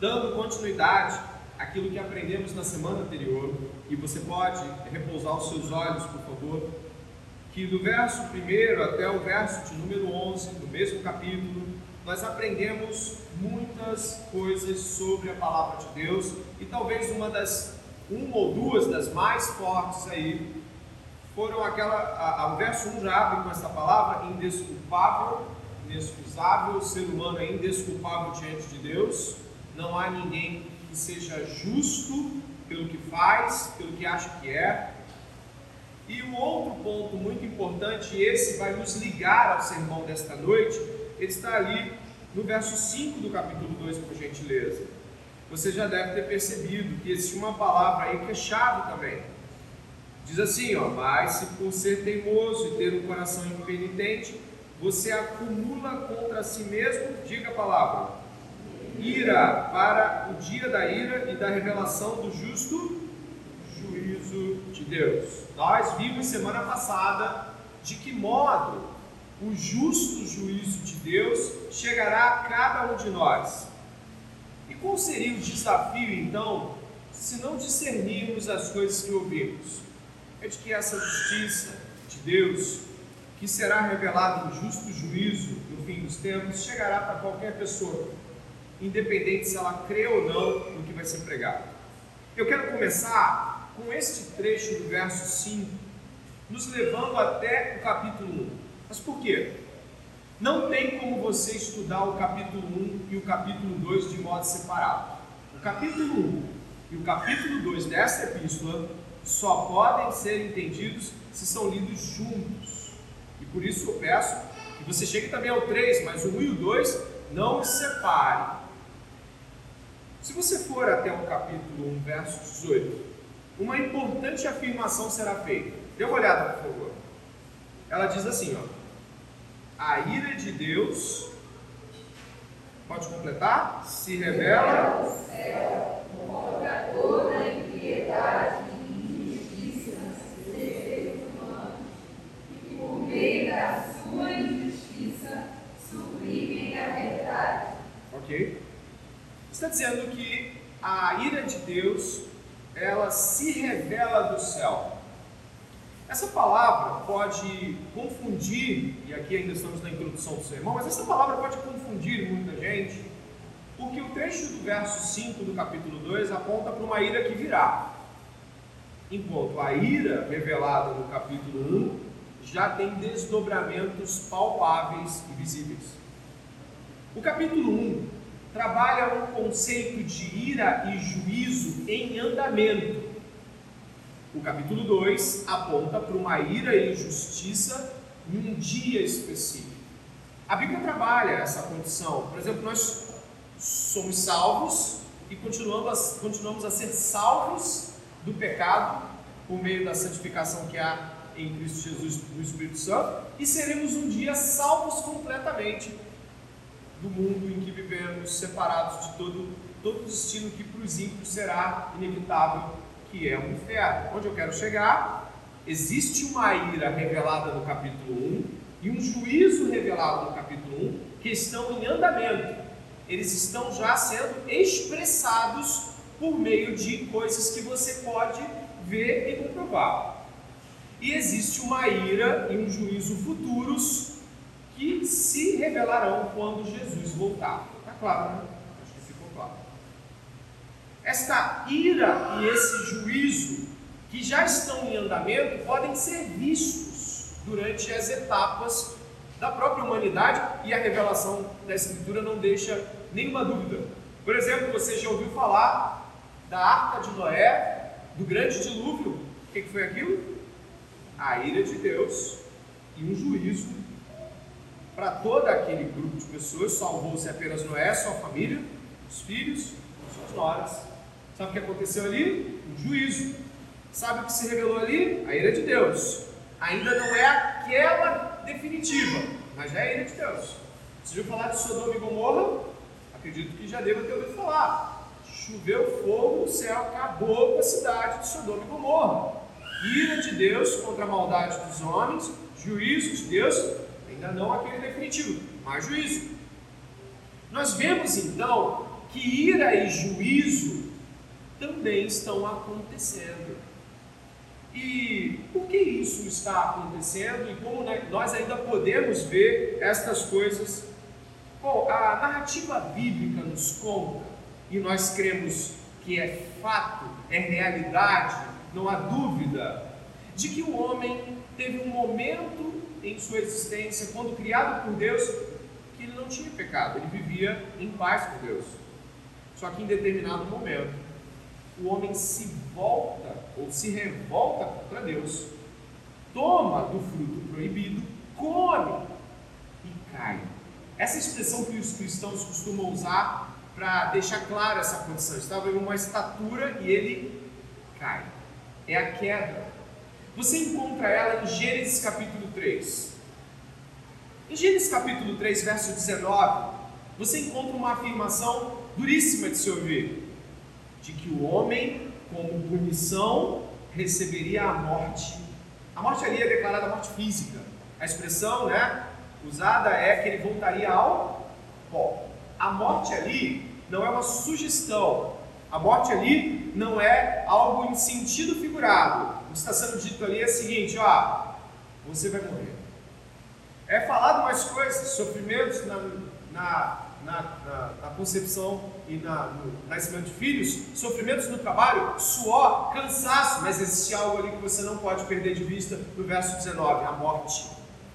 dando continuidade àquilo que aprendemos na semana anterior, e você pode repousar os seus olhos, por favor, que do verso 1 até o verso de número 11, do mesmo capítulo, nós aprendemos muitas coisas sobre a palavra de Deus. E talvez uma das uma ou duas das mais fortes aí foram aquela a, a, o verso 1 já abre com essa palavra indesculpável, inexcusável, o ser humano é indesculpável diante de Deus, não há ninguém que seja justo pelo que faz, pelo que acha que é. E o outro ponto muito importante, e esse vai nos ligar ao sermão desta noite, ele está ali no verso 5 do capítulo 2, por gentileza. Você já deve ter percebido que existe uma palavra aí que é chave também. Diz assim, ó, mas se por ser teimoso e ter um coração impenitente, você acumula contra si mesmo, diga a palavra, ira para o dia da ira e da revelação do justo juízo de Deus. Nós vimos semana passada de que modo o justo juízo de Deus chegará a cada um de nós. E qual seria o desafio então, se não discernirmos as coisas que ouvimos? É de que essa justiça de Deus, que será revelada no justo juízo no fim dos tempos, chegará para qualquer pessoa, independente se ela crê ou não no que vai ser pregado. Eu quero começar com este trecho do verso 5, nos levando até o capítulo 1. Mas por quê? Não tem como você estudar o capítulo 1 e o capítulo 2 de modo separado. O capítulo 1 e o capítulo 2 desta epístola só podem ser entendidos se são lidos juntos. E por isso eu peço que você chegue também ao 3, mas o 1 e o 2 não os separe. Se você for até o capítulo 1, verso 18, uma importante afirmação será feita. Dê uma olhada, por favor. Ela diz assim, ó a ira de Deus, pode completar? Se revela. O céu contra toda impiedade e injustiça dos seres humanos, e por meio da sua injustiça suprimem a verdade. Ok? Está dizendo que a ira de Deus ela se revela do céu. Essa palavra pode confundir, e aqui ainda estamos na introdução do sermão, mas essa palavra pode confundir muita gente, porque o trecho do verso 5 do capítulo 2 aponta para uma ira que virá. Enquanto a ira revelada no capítulo 1 já tem desdobramentos palpáveis e visíveis. O capítulo 1 trabalha um conceito de ira e juízo em andamento o capítulo 2 aponta para uma ira e injustiça em um dia específico. A Bíblia trabalha essa condição. Por exemplo, nós somos salvos e continuamos, continuamos a ser salvos do pecado por meio da santificação que há em Cristo Jesus no Espírito Santo e seremos um dia salvos completamente do mundo em que vivemos, separados de todo, todo destino que para os ímpios será inevitável que é o inferno. Onde eu quero chegar? Existe uma ira revelada no capítulo 1 e um juízo revelado no capítulo 1 que estão em andamento. Eles estão já sendo expressados por meio de coisas que você pode ver e comprovar. E existe uma ira e um juízo futuros se revelarão quando Jesus voltar. Está claro, né? esta ira e esse juízo que já estão em andamento podem ser vistos durante as etapas da própria humanidade e a revelação da Escritura não deixa nenhuma dúvida. Por exemplo, você já ouviu falar da arca de Noé, do grande dilúvio? O que foi aquilo? A ira de Deus e um juízo para todo aquele grupo de pessoas. Salvou-se apenas Noé, sua família, os filhos, suas noras Sabe o que aconteceu ali? Um juízo. Sabe o que se revelou ali? A ira de Deus. Ainda não é aquela definitiva, mas já é a ira de Deus. Você já falar de Sodoma e Gomorra? Acredito que já deva ter ouvido falar. Choveu fogo, o céu acabou com a cidade de Sodoma e Gomorra. Ira de Deus contra a maldade dos homens, juízo de Deus, ainda não aquele definitivo, mas juízo. Nós vemos então que ira e juízo também estão acontecendo. E por que isso está acontecendo e como nós ainda podemos ver estas coisas? Bom, a narrativa bíblica nos conta, e nós cremos que é fato, é realidade, não há dúvida, de que o homem teve um momento em sua existência, quando criado por Deus, que ele não tinha pecado, ele vivia em paz com Deus. Só que em determinado momento, o homem se volta ou se revolta contra Deus, toma do fruto proibido, come e cai. Essa expressão que os cristãos costumam usar para deixar clara essa condição. Estava em uma estatura e ele cai. É a queda. Você encontra ela em Gênesis capítulo 3. Em Gênesis capítulo 3, verso 19, você encontra uma afirmação duríssima de se ouvir de que o homem, como punição, receberia a morte. A morte ali é declarada morte física. A expressão né, usada é que ele voltaria ao pó. A morte ali não é uma sugestão. A morte ali não é algo em sentido figurado. O que está sendo dito ali é o seguinte: ó, você vai morrer. É falado mais coisas, sofrimentos na, na na, na, concepção e no nascimento de filhos, sofrimentos no trabalho, suor, cansaço, mas existe algo ali que você não pode perder de vista no verso 19: a morte.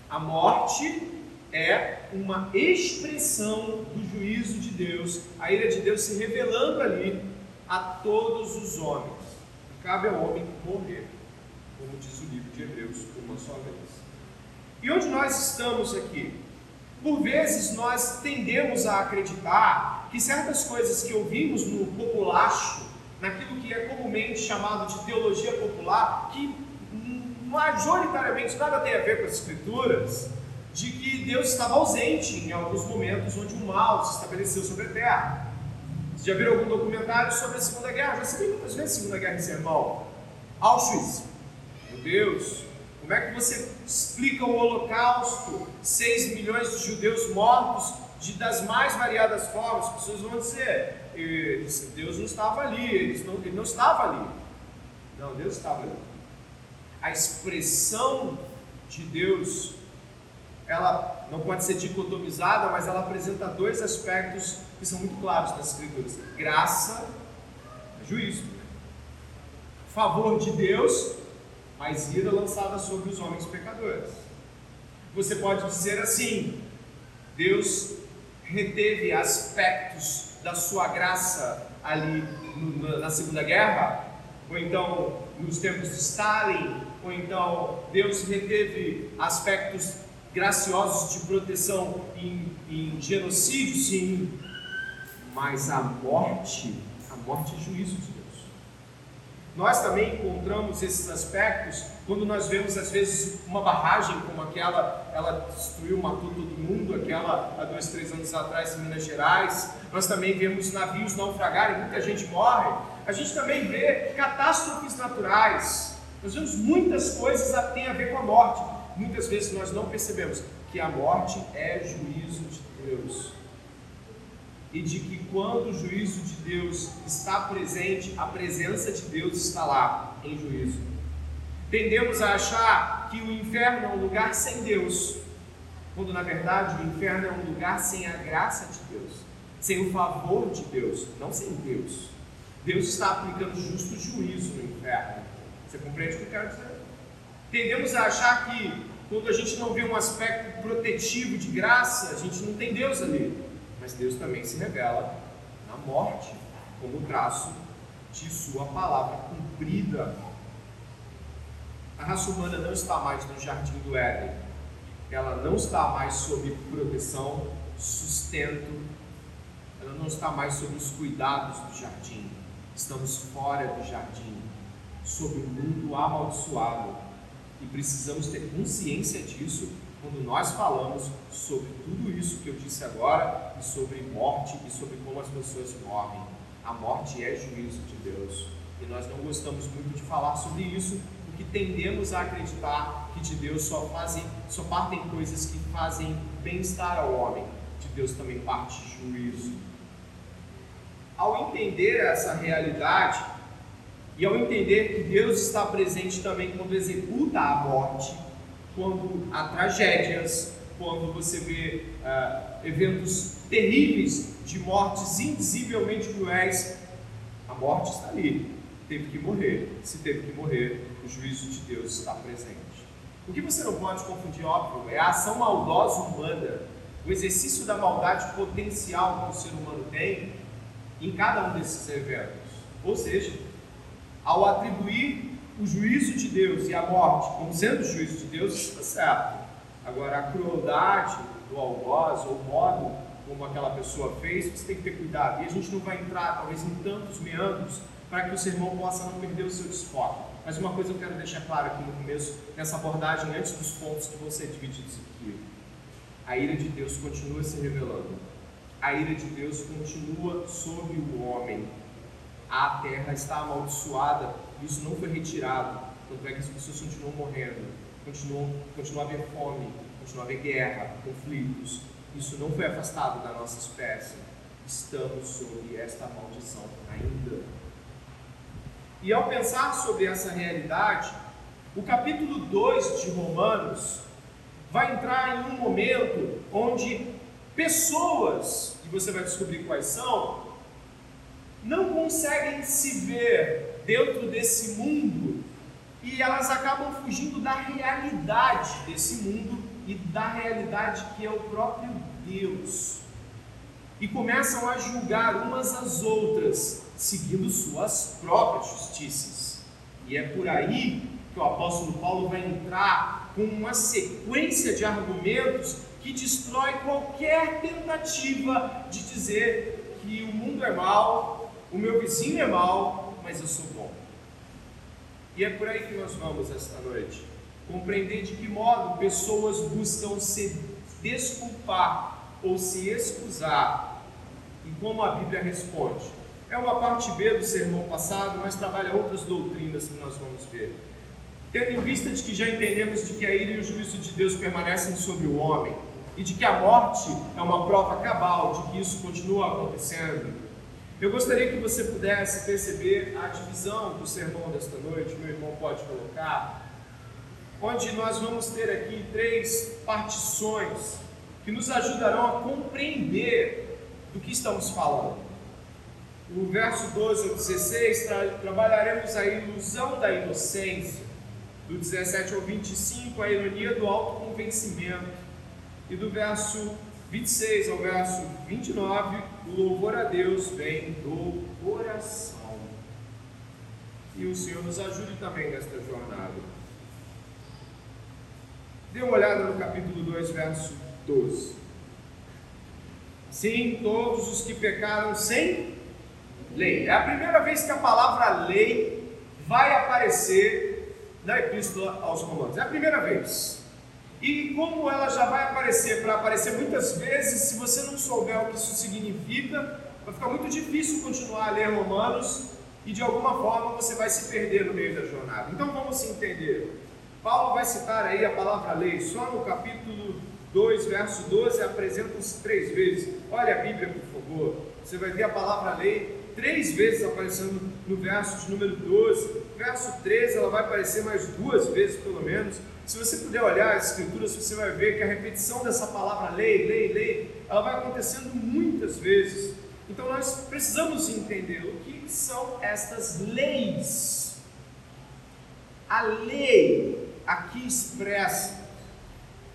A morte é uma expressão do juízo de Deus, a ira de Deus se revelando ali a todos os homens. Cabe ao homem morrer, como diz o livro de Hebreus, uma só vez. E onde nós estamos aqui? Por vezes nós tendemos a acreditar que certas coisas que ouvimos no populacho, naquilo que é comumente chamado de teologia popular, que majoritariamente nada tem a ver com as escrituras, de que Deus estava ausente em alguns momentos onde o mal se estabeleceu sobre a terra. Você já viram algum documentário sobre a Segunda Guerra? Já se viu muitas vezes a Segunda Guerra em sermão. Auschwitz, meu Deus, como é que você explica o Holocausto? 6 milhões de judeus mortos de, das mais variadas formas. As pessoas vão dizer: Deus não estava ali, não, ele não estava ali. Não, Deus estava ali. A expressão de Deus, ela não pode ser dicotomizada, mas ela apresenta dois aspectos que são muito claros nas Escrituras: graça juízo. Favor de Deus mas ira lançada sobre os homens pecadores. Você pode dizer assim: Deus reteve aspectos da sua graça ali na Segunda Guerra, ou então nos tempos de Stalin, ou então Deus reteve aspectos graciosos de proteção em, em genocídio, sim, mas a morte, a morte é juízo de. Nós também encontramos esses aspectos quando nós vemos, às vezes, uma barragem como aquela, ela destruiu, matou todo mundo, aquela há dois, três anos atrás em Minas Gerais. Nós também vemos navios naufragarem, muita gente morre. A gente também vê catástrofes naturais. Nós vemos muitas coisas que têm a ver com a morte. Muitas vezes nós não percebemos que a morte é juízo de Deus e de que quando o juízo de Deus está presente, a presença de Deus está lá em juízo. Tendemos a achar que o inferno é um lugar sem Deus, quando na verdade o inferno é um lugar sem a graça de Deus, sem o favor de Deus, não sem Deus. Deus está aplicando justo juízo no inferno. Você compreende o que eu quero dizer? Tendemos a achar que quando a gente não vê um aspecto protetivo de graça, a gente não tem Deus ali mas Deus também se revela na morte, como traço de Sua palavra cumprida. A raça humana não está mais no jardim do Éden, ela não está mais sob proteção, sustento, ela não está mais sob os cuidados do jardim. Estamos fora do jardim, sob um mundo amaldiçoado e precisamos ter consciência disso quando nós falamos sobre tudo isso que eu disse agora, e sobre morte e sobre como as pessoas morrem. A morte é juízo de Deus. E nós não gostamos muito de falar sobre isso, porque tendemos a acreditar que de Deus só, fazem, só partem coisas que fazem bem-estar ao homem. De Deus também parte juízo. ao entender essa realidade e ao entender que Deus está presente também quando executa a morte, quando há tragédias, quando você vê uh, eventos terríveis de mortes indizivelmente cruéis, a morte está ali, teve que morrer. Se teve que morrer, o juízo de Deus está presente. O que você não pode confundir, óbvio, é a ação maldosa humana, o exercício da maldade potencial que o ser humano tem em cada um desses eventos. Ou seja, ao atribuir o juízo de Deus e a morte como sendo o juízo de Deus, está certo. Agora, a crueldade do algoz, ou modo como aquela pessoa fez, você tem que ter cuidado. E a gente não vai entrar, talvez, em tantos meandros para que o sermão possa não perder o seu desfoque. Mas uma coisa eu quero deixar claro aqui no começo, nessa abordagem, antes dos pontos que vão ser divididos aqui. A ira de Deus continua se revelando. A ira de Deus continua sobre o homem. A terra está amaldiçoada, isso não foi retirado. Tanto é que as pessoas continuam morrendo continuou, continuou a haver fome, continuou a haver guerra, conflitos. Isso não foi afastado da nossa espécie. Estamos sob esta maldição ainda. E ao pensar sobre essa realidade, o capítulo 2 de Romanos vai entrar em um momento onde pessoas, e você vai descobrir quais são, não conseguem se ver dentro desse mundo e elas acabam fugindo da realidade desse mundo e da realidade que é o próprio Deus. E começam a julgar umas às outras, seguindo suas próprias justiças. E é por aí que o apóstolo Paulo vai entrar com uma sequência de argumentos que destrói qualquer tentativa de dizer que o mundo é mau, o meu vizinho é mau, mas eu sou bom. E é por aí que nós vamos esta noite. Compreender de que modo pessoas buscam se desculpar ou se excusar e como a Bíblia responde. É uma parte B do sermão passado, mas trabalha outras doutrinas que nós vamos ver. Tendo em vista de que já entendemos de que a ira e o juízo de Deus permanecem sobre o homem e de que a morte é uma prova cabal de que isso continua acontecendo, eu gostaria que você pudesse perceber a divisão do sermão desta noite, meu irmão pode colocar, onde nós vamos ter aqui três partições que nos ajudarão a compreender do que estamos falando. No verso 12 ao 16, tra trabalharemos a ilusão da inocência. Do 17 ao 25, a ironia do autoconvencimento. E do verso 26 ao verso 29, o louvor a Deus vem do coração. E o Senhor nos ajude também nesta jornada. Dê uma olhada no capítulo 2, verso 12. Sim, todos os que pecaram sem lei. É a primeira vez que a palavra lei vai aparecer na Epístola aos Romanos. É a primeira vez. E como ela já vai aparecer, para aparecer muitas vezes, se você não souber o que isso significa, vai ficar muito difícil continuar a ler Romanos e de alguma forma você vai se perder no meio da jornada. Então vamos entender. Paulo vai citar aí a palavra lei, só no capítulo 2, verso 12, apresenta-se três vezes. Olha a Bíblia, por favor. Você vai ver a palavra lei três vezes aparecendo no verso de número 12. Verso 13, ela vai aparecer mais duas vezes, pelo menos. Se você puder olhar as escrituras, você vai ver que a repetição dessa palavra lei, lei, lei, ela vai acontecendo muitas vezes. Então nós precisamos entender o que são estas leis. A lei aqui expressa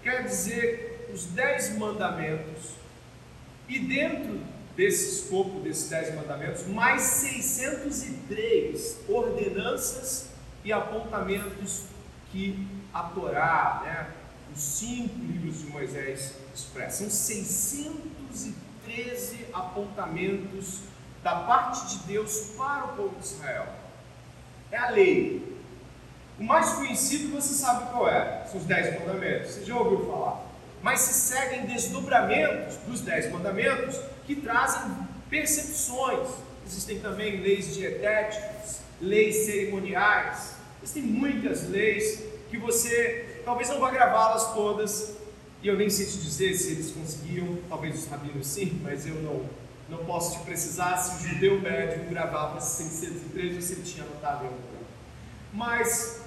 quer dizer os dez mandamentos e dentro desse escopo desses dez mandamentos mais 603 ordenanças e apontamentos que a Torá, né, os cinco livros de Moisés expressam. São 613 apontamentos da parte de Deus para o povo de Israel. É a lei. O mais conhecido você sabe qual é, são os dez mandamentos. Você já ouviu falar. Mas se seguem desdobramentos dos dez mandamentos que trazem percepções. Existem também leis dietéticas, leis cerimoniais, existem muitas leis que você talvez não vá gravá-las todas, e eu nem sei te dizer se eles conseguiam, talvez os rabinos sim, mas eu não Não posso te precisar se o judeu médio gravava 613 você tinha anotado em algum. Mas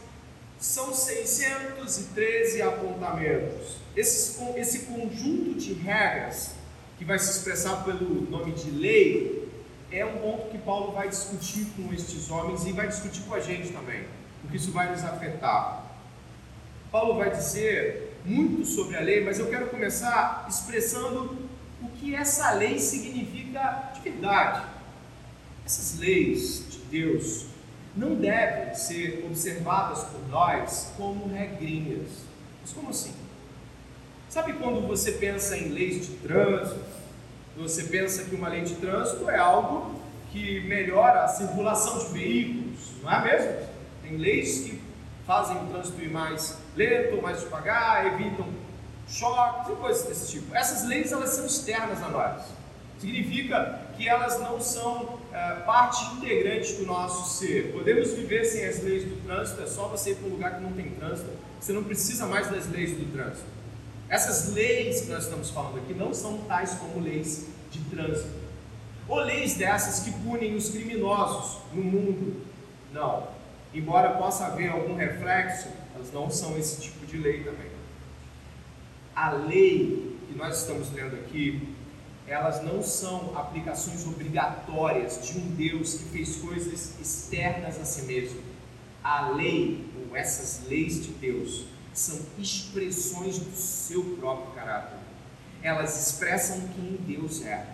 são 613 apontamentos. Esse, esse conjunto de regras, que vai se expressar pelo nome de lei, é um ponto que Paulo vai discutir com estes homens e vai discutir com a gente também, porque isso vai nos afetar. Paulo vai dizer muito sobre a lei, mas eu quero começar expressando o que essa lei significa de verdade. Essas leis de Deus não devem ser observadas por nós como regrinhas. Mas como assim? Sabe quando você pensa em leis de trânsito? Você pensa que uma lei de trânsito é algo que melhora a circulação de veículos, não é mesmo? Tem leis que fazem o trânsito ir mais lento, mais devagar, evitam choques e coisas desse tipo. Essas leis elas são externas a nós. Significa que elas não são é, parte integrante do nosso ser. Podemos viver sem as leis do trânsito, é só você ir para um lugar que não tem trânsito, você não precisa mais das leis do trânsito. Essas leis que nós estamos falando aqui não são tais como leis de trânsito. Ou leis dessas que punem os criminosos no mundo. Não. Embora possa haver algum reflexo, elas não são esse tipo de lei também. A lei que nós estamos lendo aqui, elas não são aplicações obrigatórias de um Deus que fez coisas externas a si mesmo. A lei, ou essas leis de Deus, são expressões do seu próprio caráter. Elas expressam quem Deus é.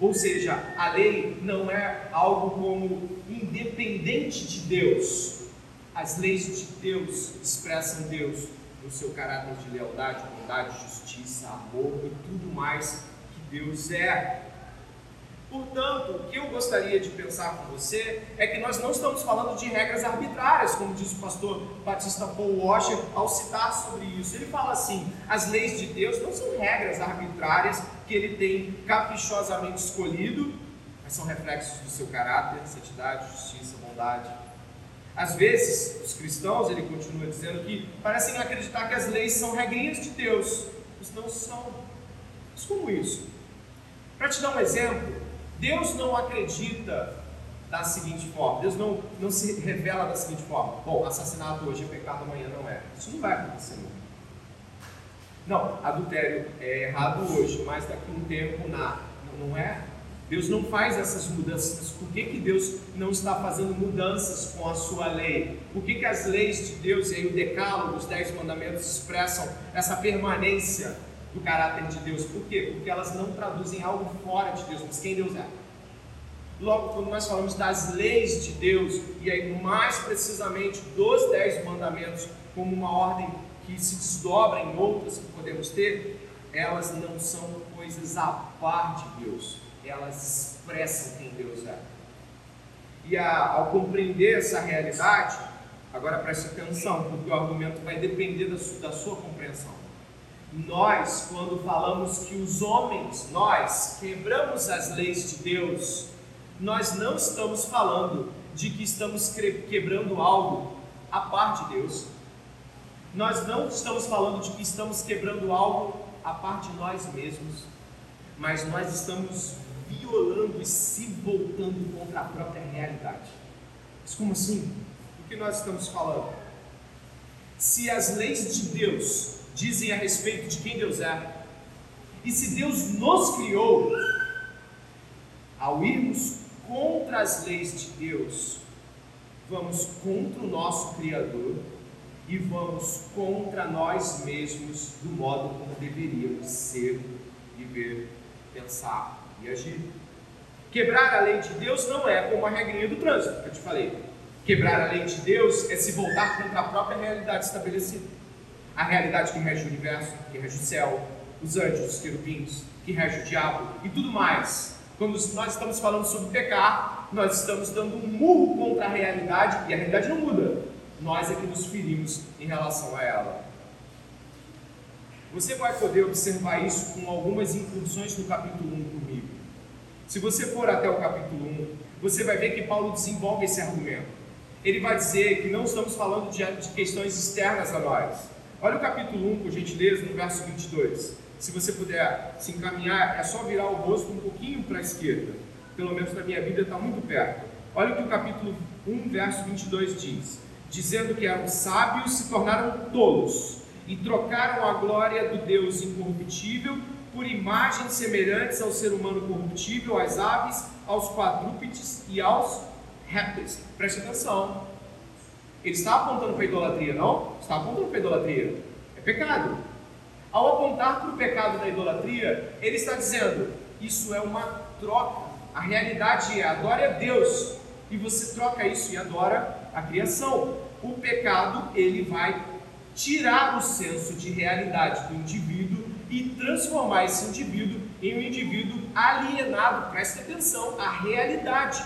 Ou seja, a lei não é algo como independente de Deus, as leis de Deus expressam Deus no seu caráter de lealdade, bondade, justiça, amor e tudo mais que Deus é. Portanto, o que eu gostaria de pensar com você é que nós não estamos falando de regras arbitrárias, como diz o pastor Batista Paul Washer ao citar sobre isso. Ele fala assim: as leis de Deus não são regras arbitrárias que ele tem caprichosamente escolhido, mas são reflexos do seu caráter, santidade, justiça, bondade às vezes, os cristãos, ele continua dizendo que parecem acreditar que as leis são regrinhas de Deus, mas não são. Mas como isso? Para te dar um exemplo, Deus não acredita da seguinte forma, Deus não, não se revela da seguinte forma: bom, assassinato hoje é pecado, amanhã não é. Isso não vai acontecer nunca. Não, adultério é errado hoje, mas daqui a um tempo não é Deus não faz essas mudanças. Por que, que Deus não está fazendo mudanças com a sua lei? Por que, que as leis de Deus e o decálogo, os dez mandamentos expressam essa permanência do caráter de Deus? Por quê? Porque elas não traduzem algo fora de Deus, mas quem Deus é. Logo, quando nós falamos das leis de Deus, e aí mais precisamente dos dez mandamentos, como uma ordem que se desdobra em outras que podemos ter, elas não são coisas à parte de Deus elas expressam quem Deus é. E a, ao compreender essa realidade, agora preste atenção, porque o argumento vai depender da, da sua compreensão. Nós, quando falamos que os homens, nós, quebramos as leis de Deus, nós não estamos falando de que estamos quebrando algo a parte de Deus. Nós não estamos falando de que estamos quebrando algo a parte de nós mesmos, mas nós estamos violando e se voltando contra a própria realidade. Mas como assim? O que nós estamos falando? Se as leis de Deus dizem a respeito de quem Deus é, e se Deus nos criou, ao irmos contra as leis de Deus, vamos contra o nosso Criador e vamos contra nós mesmos do modo como deveríamos ser, viver, pensar e agir. Quebrar a lei de Deus não é como a regrinha do trânsito que eu te falei. Quebrar a lei de Deus é se voltar contra a própria realidade estabelecida. A realidade que rege o universo, que rege o céu, os anjos, os querubins, que rege o diabo e tudo mais. Quando nós estamos falando sobre pecar, nós estamos dando um murro contra a realidade e a realidade não muda. Nós é que nos ferimos em relação a ela. Você vai poder observar isso com algumas incursões no capítulo 1 comigo. Se você for até o capítulo 1, você vai ver que Paulo desenvolve esse argumento. Ele vai dizer que não estamos falando de, de questões externas a nós. Olha o capítulo 1, por gentileza, no verso 22. se você puder se encaminhar, é só virar o rosto um pouquinho para a esquerda. Pelo menos na minha vida está muito perto. Olha o que o capítulo 1, verso 22 diz: Dizendo que eram sábios, se tornaram tolos e trocaram a glória do Deus incorruptível por imagens semelhantes ao ser humano corruptível, às aves, aos quadrúpedes e aos répteis. Preste atenção. Ele está apontando para a idolatria, não? Está apontando para a idolatria. É pecado. Ao apontar para o pecado da idolatria, ele está dizendo: isso é uma troca. A realidade é adore a Deus e você troca isso e adora a criação. O pecado ele vai tirar o senso de realidade do indivíduo e transformar esse indivíduo em um indivíduo alienado. Preste atenção, a realidade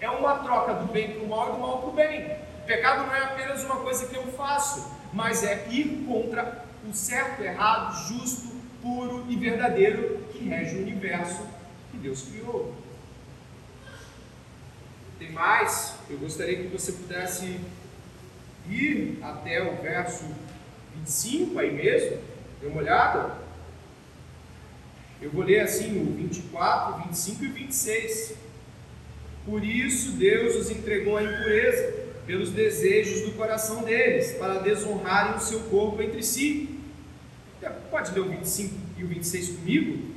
é uma troca do bem para o mal e do mal para o bem. Pecado não é apenas uma coisa que eu faço, mas é ir contra o certo, errado, justo, puro e verdadeiro que rege o universo que Deus criou. Tem mais, eu gostaria que você pudesse ir até o verso 25 aí mesmo, dê uma olhada. Eu vou ler assim o 24, 25 e 26. Por isso Deus os entregou à impureza, pelos desejos do coração deles, para desonrarem o seu corpo entre si. Pode ler o 25 e o 26 comigo?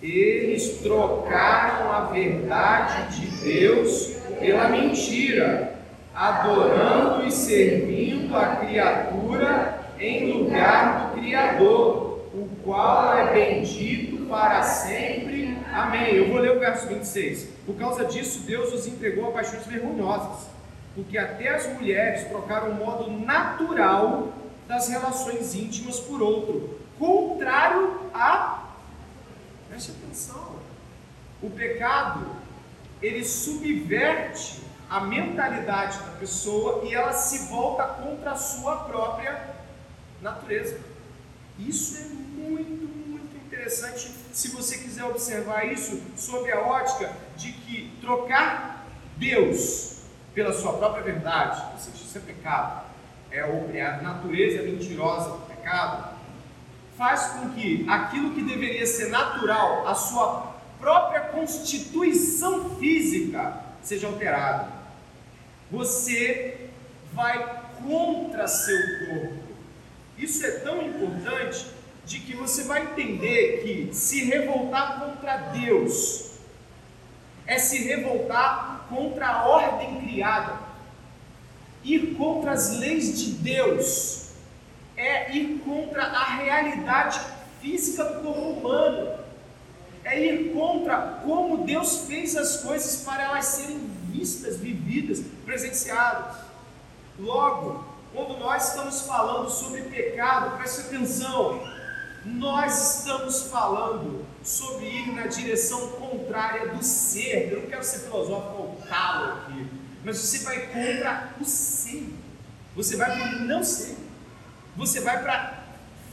Eles trocaram a verdade de Deus pela mentira adorando e servindo a criatura em lugar do Criador, o qual é bendito para sempre. Amém. Eu vou ler o verso 26. Por causa disso, Deus os entregou a paixões vergonhosas, porque até as mulheres trocaram o modo natural das relações íntimas por outro, contrário a. Preste atenção. O pecado, ele subverte a mentalidade da pessoa e ela se volta contra a sua própria natureza. Isso é muito, muito interessante se você quiser observar isso sob a ótica de que trocar Deus pela sua própria verdade, ou seja, isso é pecado, é, a natureza mentirosa do pecado, faz com que aquilo que deveria ser natural, a sua própria constituição física, seja alterado. Você vai contra seu corpo. Isso é tão importante de que você vai entender que se revoltar contra Deus é se revoltar contra a ordem criada. Ir contra as leis de Deus é ir contra a realidade física do corpo humano. É ir contra como Deus fez as coisas para elas serem vistas, vividas, presenciadas. Logo, quando nós estamos falando sobre pecado, preste atenção, nós estamos falando sobre ir na direção contrária do ser. Eu não quero ser filosófico aqui, mas você vai contra o ser. Você vai para o não ser. Você vai para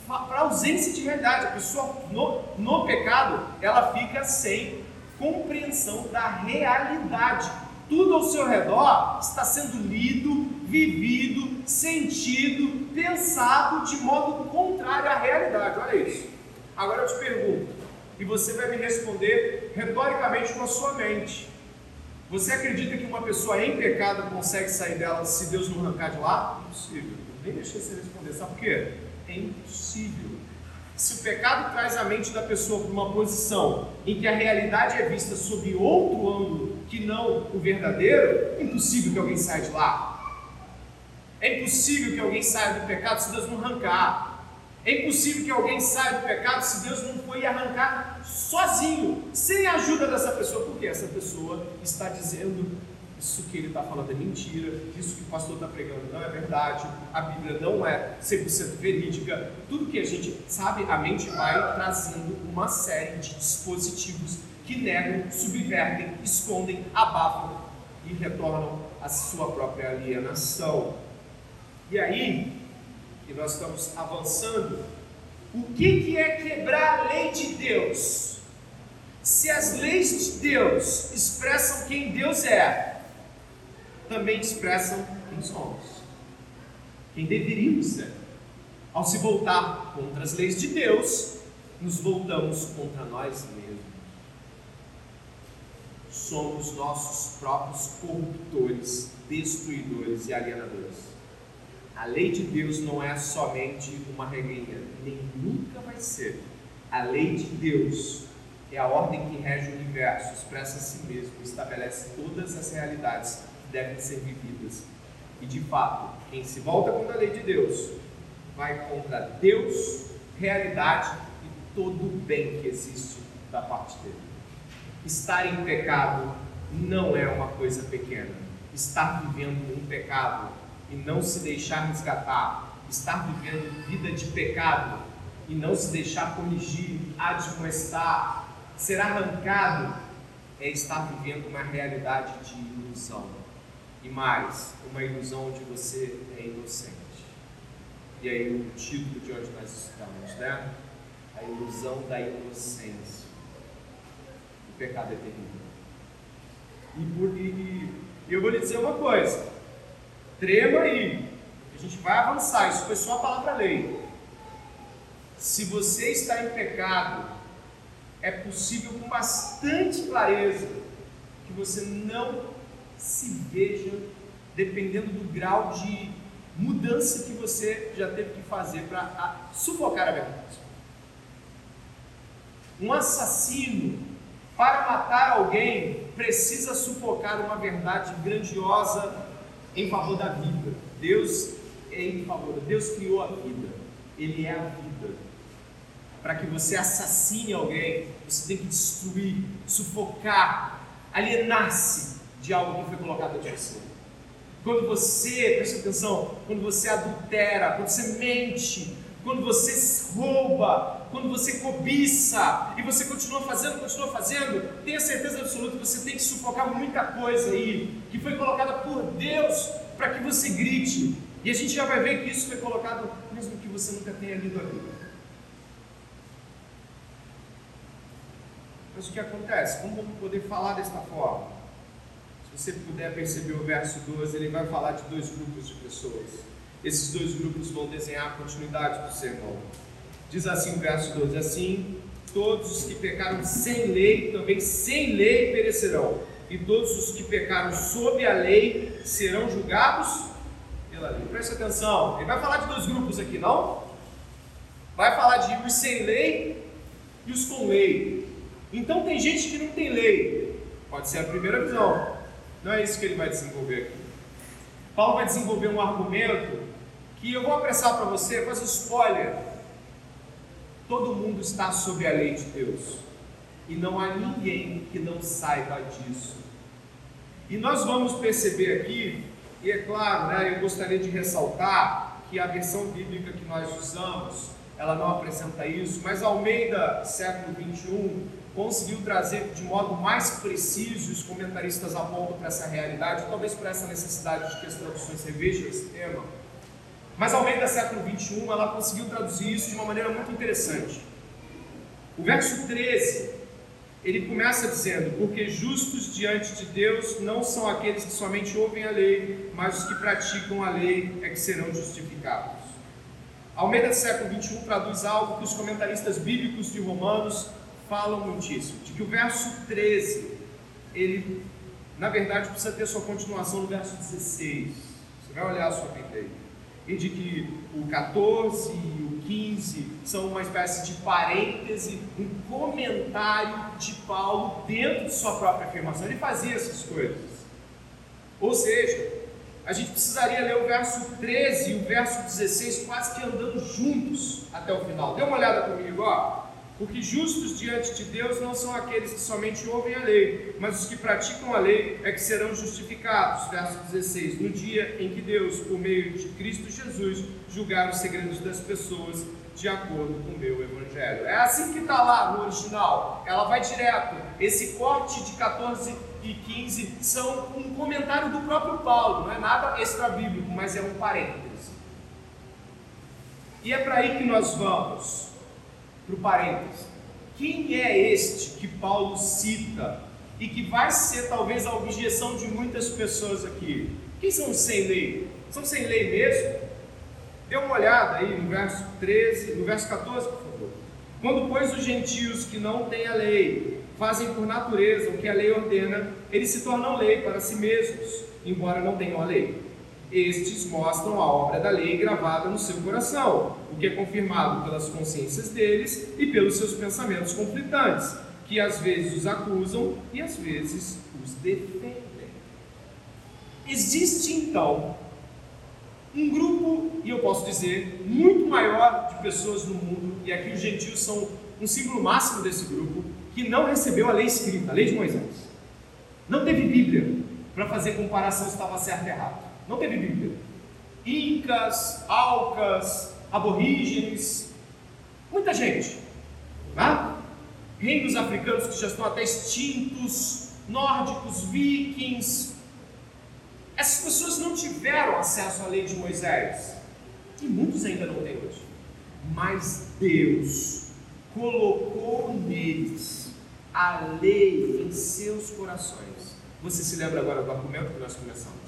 a ausência de verdade. A pessoa no, no pecado, ela fica sem compreensão da realidade tudo ao seu redor está sendo lido, vivido, sentido, pensado de modo contrário à realidade. Olha isso. Agora eu te pergunto, e você vai me responder retoricamente com a sua mente. Você acredita que uma pessoa em pecado consegue sair dela se Deus não arrancar de lá? Impossível. Nem deixei você responder. Sabe por quê? É impossível. Se o pecado traz a mente da pessoa para uma posição em que a realidade é vista sob outro ângulo que não o verdadeiro, é impossível que alguém saia de lá. É impossível que alguém saia do pecado se Deus não arrancar. É impossível que alguém saia do pecado se Deus não foi arrancar sozinho, sem a ajuda dessa pessoa, porque essa pessoa está dizendo isso que ele está falando é mentira, isso que o pastor está pregando não é verdade, a Bíblia não é 100% verídica. Tudo que a gente sabe, a mente vai trazendo uma série de dispositivos que negam, subvertem, escondem, abafam e retornam à sua própria alienação. E aí, que nós estamos avançando, o que, que é quebrar a lei de Deus? Se as leis de Deus expressam quem Deus é, também expressam quem somos, quem deveríamos ser. Ao se voltar contra as leis de Deus, nos voltamos contra nós mesmos. Somos nossos próprios corruptores, destruidores e alienadores. A lei de Deus não é somente uma regrinha, nunca vai ser. A lei de Deus é a ordem que rege o universo, expressa a si mesmo, estabelece todas as realidades que devem ser vividas. E de fato, quem se volta contra a lei de Deus vai contra Deus, realidade e todo o bem que existe da parte dele. Estar em pecado não é uma coisa pequena. Estar vivendo um pecado e não se deixar resgatar, estar vivendo vida de pecado e não se deixar corrigir, admoestar, ser arrancado, é estar vivendo uma realidade de ilusão. E mais, uma ilusão onde você é inocente. E aí o título de onde nós estamos, né? A ilusão da inocência. O pecado é terrível. E, por, e, e eu vou lhe dizer uma coisa. Trema aí. A gente vai avançar. Isso foi só a palavra lei. Se você está em pecado, é possível com bastante clareza que você não se veja dependendo do grau de mudança que você já teve que fazer para sufocar a verdade. Um assassino, para matar alguém, precisa sufocar uma verdade grandiosa em favor da vida. Deus em favor, Deus criou a vida, Ele é a vida. Para que você assassine alguém, você tem que destruir, sufocar, alienar-se de algo que foi colocado de você. Quando você, preste atenção, quando você adultera, quando você mente, quando você rouba, quando você cobiça e você continua fazendo, continua fazendo, tenha certeza absoluta que você tem que sufocar muita coisa aí que foi colocada por Deus para que você grite. E a gente já vai ver que isso foi colocado mesmo que você nunca tenha lido a Bíblia. Mas o que acontece? Como vamos poder falar desta forma? Se você puder perceber o verso 12, ele vai falar de dois grupos de pessoas. Esses dois grupos vão desenhar a continuidade do sermão. Diz assim o verso 12: Assim, todos os que pecaram sem lei, também sem lei perecerão, e todos os que pecaram sob a lei serão julgados pela lei. Preste atenção, ele vai falar de dois grupos aqui, não? Vai falar de os sem lei e os com lei. Então tem gente que não tem lei, pode ser a primeira visão, não é isso que ele vai desenvolver aqui. Paulo vai desenvolver um argumento que eu vou apressar para você, mas spoiler. Todo mundo está sob a lei de Deus. E não há ninguém que não saiba disso. E nós vamos perceber aqui, e é claro, né, eu gostaria de ressaltar que a versão bíblica que nós usamos, ela não apresenta isso, mas Almeida, século 21, conseguiu trazer de modo mais preciso, os comentaristas apontam para essa realidade, talvez por essa necessidade de que as traduções revejam esse tema mas do século 21, ela conseguiu traduzir isso de uma maneira muito interessante. O verso 13, ele começa dizendo: Porque justos diante de Deus não são aqueles que somente ouvem a lei, mas os que praticam a lei é que serão justificados. Ao meio do século 21 traduz algo que os comentaristas bíblicos de Romanos falam muitíssimo, de que o verso 13, ele, na verdade, precisa ter sua continuação no verso 16. Você vai olhar a sua Bíblia aí e de que o 14 e o 15 são uma espécie de parêntese, um comentário de Paulo dentro de sua própria afirmação. Ele fazia essas coisas. Ou seja, a gente precisaria ler o verso 13 e o verso 16 quase que andando juntos até o final. Dê uma olhada comigo, ó. Porque justos diante de Deus não são aqueles que somente ouvem a lei, mas os que praticam a lei é que serão justificados. Verso 16: No dia em que Deus, por meio de Cristo Jesus, julgar os segredos das pessoas de acordo com o meu evangelho. É assim que está lá no original. Ela vai direto. Esse corte de 14 e 15 são um comentário do próprio Paulo, não é nada extra bíblico, mas é um parêntese. E é para aí que nós vamos para o parênteses. Quem é este que Paulo cita e que vai ser talvez a objeção de muitas pessoas aqui? Quem são os sem lei? São sem lei mesmo? Dê uma olhada aí no verso 13, no verso 14, por favor. Quando, pois, os gentios que não têm a lei fazem por natureza o que a lei ordena, eles se tornam lei para si mesmos, embora não tenham a lei. Estes mostram a obra da lei gravada no seu coração, o que é confirmado pelas consciências deles e pelos seus pensamentos conflitantes, que às vezes os acusam e às vezes os defendem. Existe então um grupo, e eu posso dizer, muito maior de pessoas no mundo, e aqui os gentios são um símbolo máximo desse grupo, que não recebeu a lei escrita, a lei de Moisés. Não teve Bíblia para fazer comparação se estava certo ou errado. Não teve Bíblia. Incas, Alcas, aborígenes, muita gente. Né? Reinos africanos que já estão até extintos, nórdicos, vikings, essas pessoas não tiveram acesso à lei de Moisés. E muitos ainda não têm hoje. Mas Deus colocou neles a lei em seus corações. Você se lembra agora do argumento que nós começamos?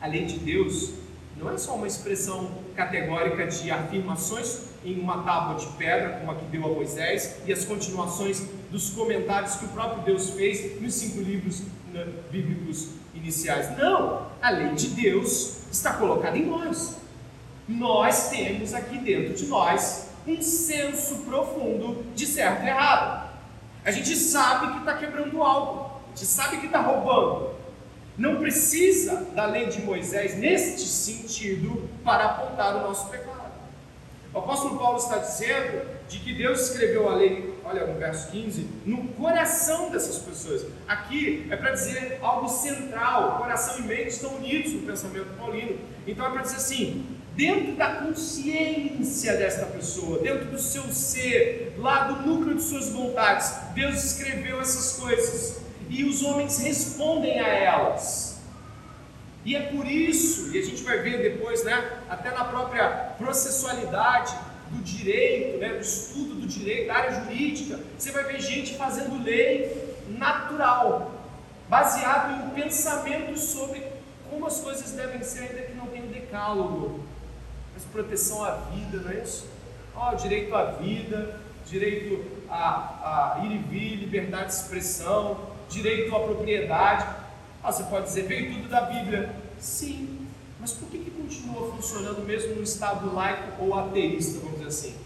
A lei de Deus não é só uma expressão categórica de afirmações em uma tábua de pedra, como a que deu a Moisés, e as continuações dos comentários que o próprio Deus fez nos cinco livros né, bíblicos iniciais. Não! A lei de Deus está colocada em nós. Nós temos aqui dentro de nós um senso profundo de certo e errado. A gente sabe que está quebrando algo, a gente sabe que está roubando. Não precisa da lei de Moisés neste sentido para apontar o nosso pecado. O apóstolo Paulo está dizendo de que Deus escreveu a lei, olha no verso 15, no coração dessas pessoas. Aqui é para dizer algo central, coração e mente estão unidos no pensamento paulino. Então é para dizer assim, dentro da consciência desta pessoa, dentro do seu ser, lá do núcleo de suas vontades, Deus escreveu essas coisas e os homens respondem a elas. E é por isso, e a gente vai ver depois, né, até na própria processualidade do direito, né, do estudo do direito, da área jurídica, você vai ver gente fazendo lei natural, baseado em pensamentos sobre como as coisas devem ser, ainda que não tenha um decálogo. Mas proteção à vida, não é isso? Ó, oh, direito à vida, direito a, a ir e vir, liberdade de expressão, direito à propriedade. Ah, você pode dizer, veio tudo da Bíblia. Sim, mas por que, que continua funcionando mesmo no estado laico ou ateísta, vamos dizer assim?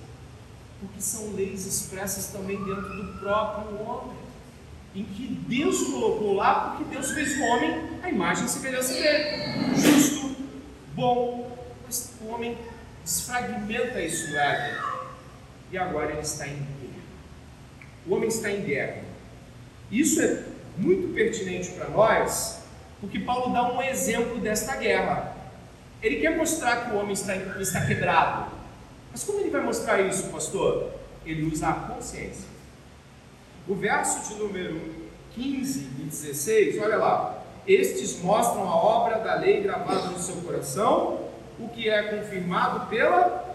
Porque são leis expressas também dentro do próprio homem, em que Deus colocou lá, porque Deus fez o homem a imagem e semelhança dele, justo, bom, mas o homem desfragmenta isso no Éden, e agora ele está em guerra. O homem está em guerra. Isso é muito pertinente para nós, porque Paulo dá um exemplo desta guerra. Ele quer mostrar que o homem está, está quebrado. Mas como ele vai mostrar isso, pastor? Ele usa a consciência. O verso de número 15 e 16, olha lá. Estes mostram a obra da lei gravada no seu coração, o que é confirmado pela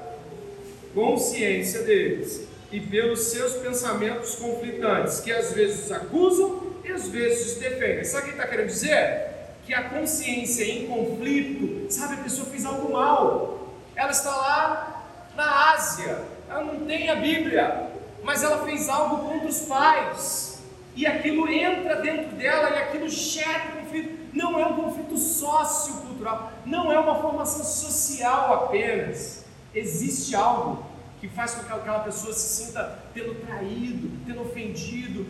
consciência deles e pelos seus pensamentos conflitantes, que às vezes os acusam e às vezes os. Sabe o que ele está querendo dizer? Que a consciência em conflito, sabe, a pessoa fez algo mal, ela está lá na Ásia, ela não tem a Bíblia, mas ela fez algo contra os pais, e aquilo entra dentro dela e aquilo gera conflito. Não é um conflito sociocultural, não é uma formação social apenas. Existe algo que faz com que aquela pessoa se sinta tendo traído, tendo ofendido,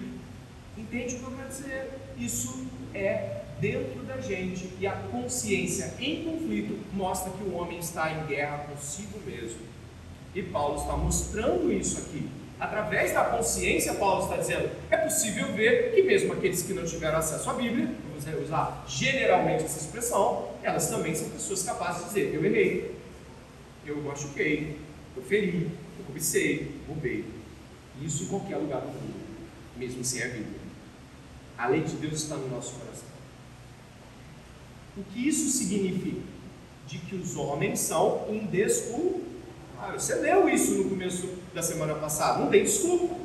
Entende o que eu quero dizer? Isso é dentro da gente e a consciência em conflito mostra que o homem está em guerra consigo mesmo. E Paulo está mostrando isso aqui. Através da consciência, Paulo está dizendo, é possível ver que mesmo aqueles que não tiveram acesso à Bíblia, vamos usar generalmente essa expressão, elas também são pessoas capazes de dizer, eu errei, eu machuquei, eu feri, eu cobicei, roubei. Isso em qualquer lugar do mundo, mesmo sem a Bíblia. A lei de Deus está no nosso coração. O que isso significa? De que os homens são indesculpáveis. Ah, você leu isso no começo da semana passada, não tem desculpa.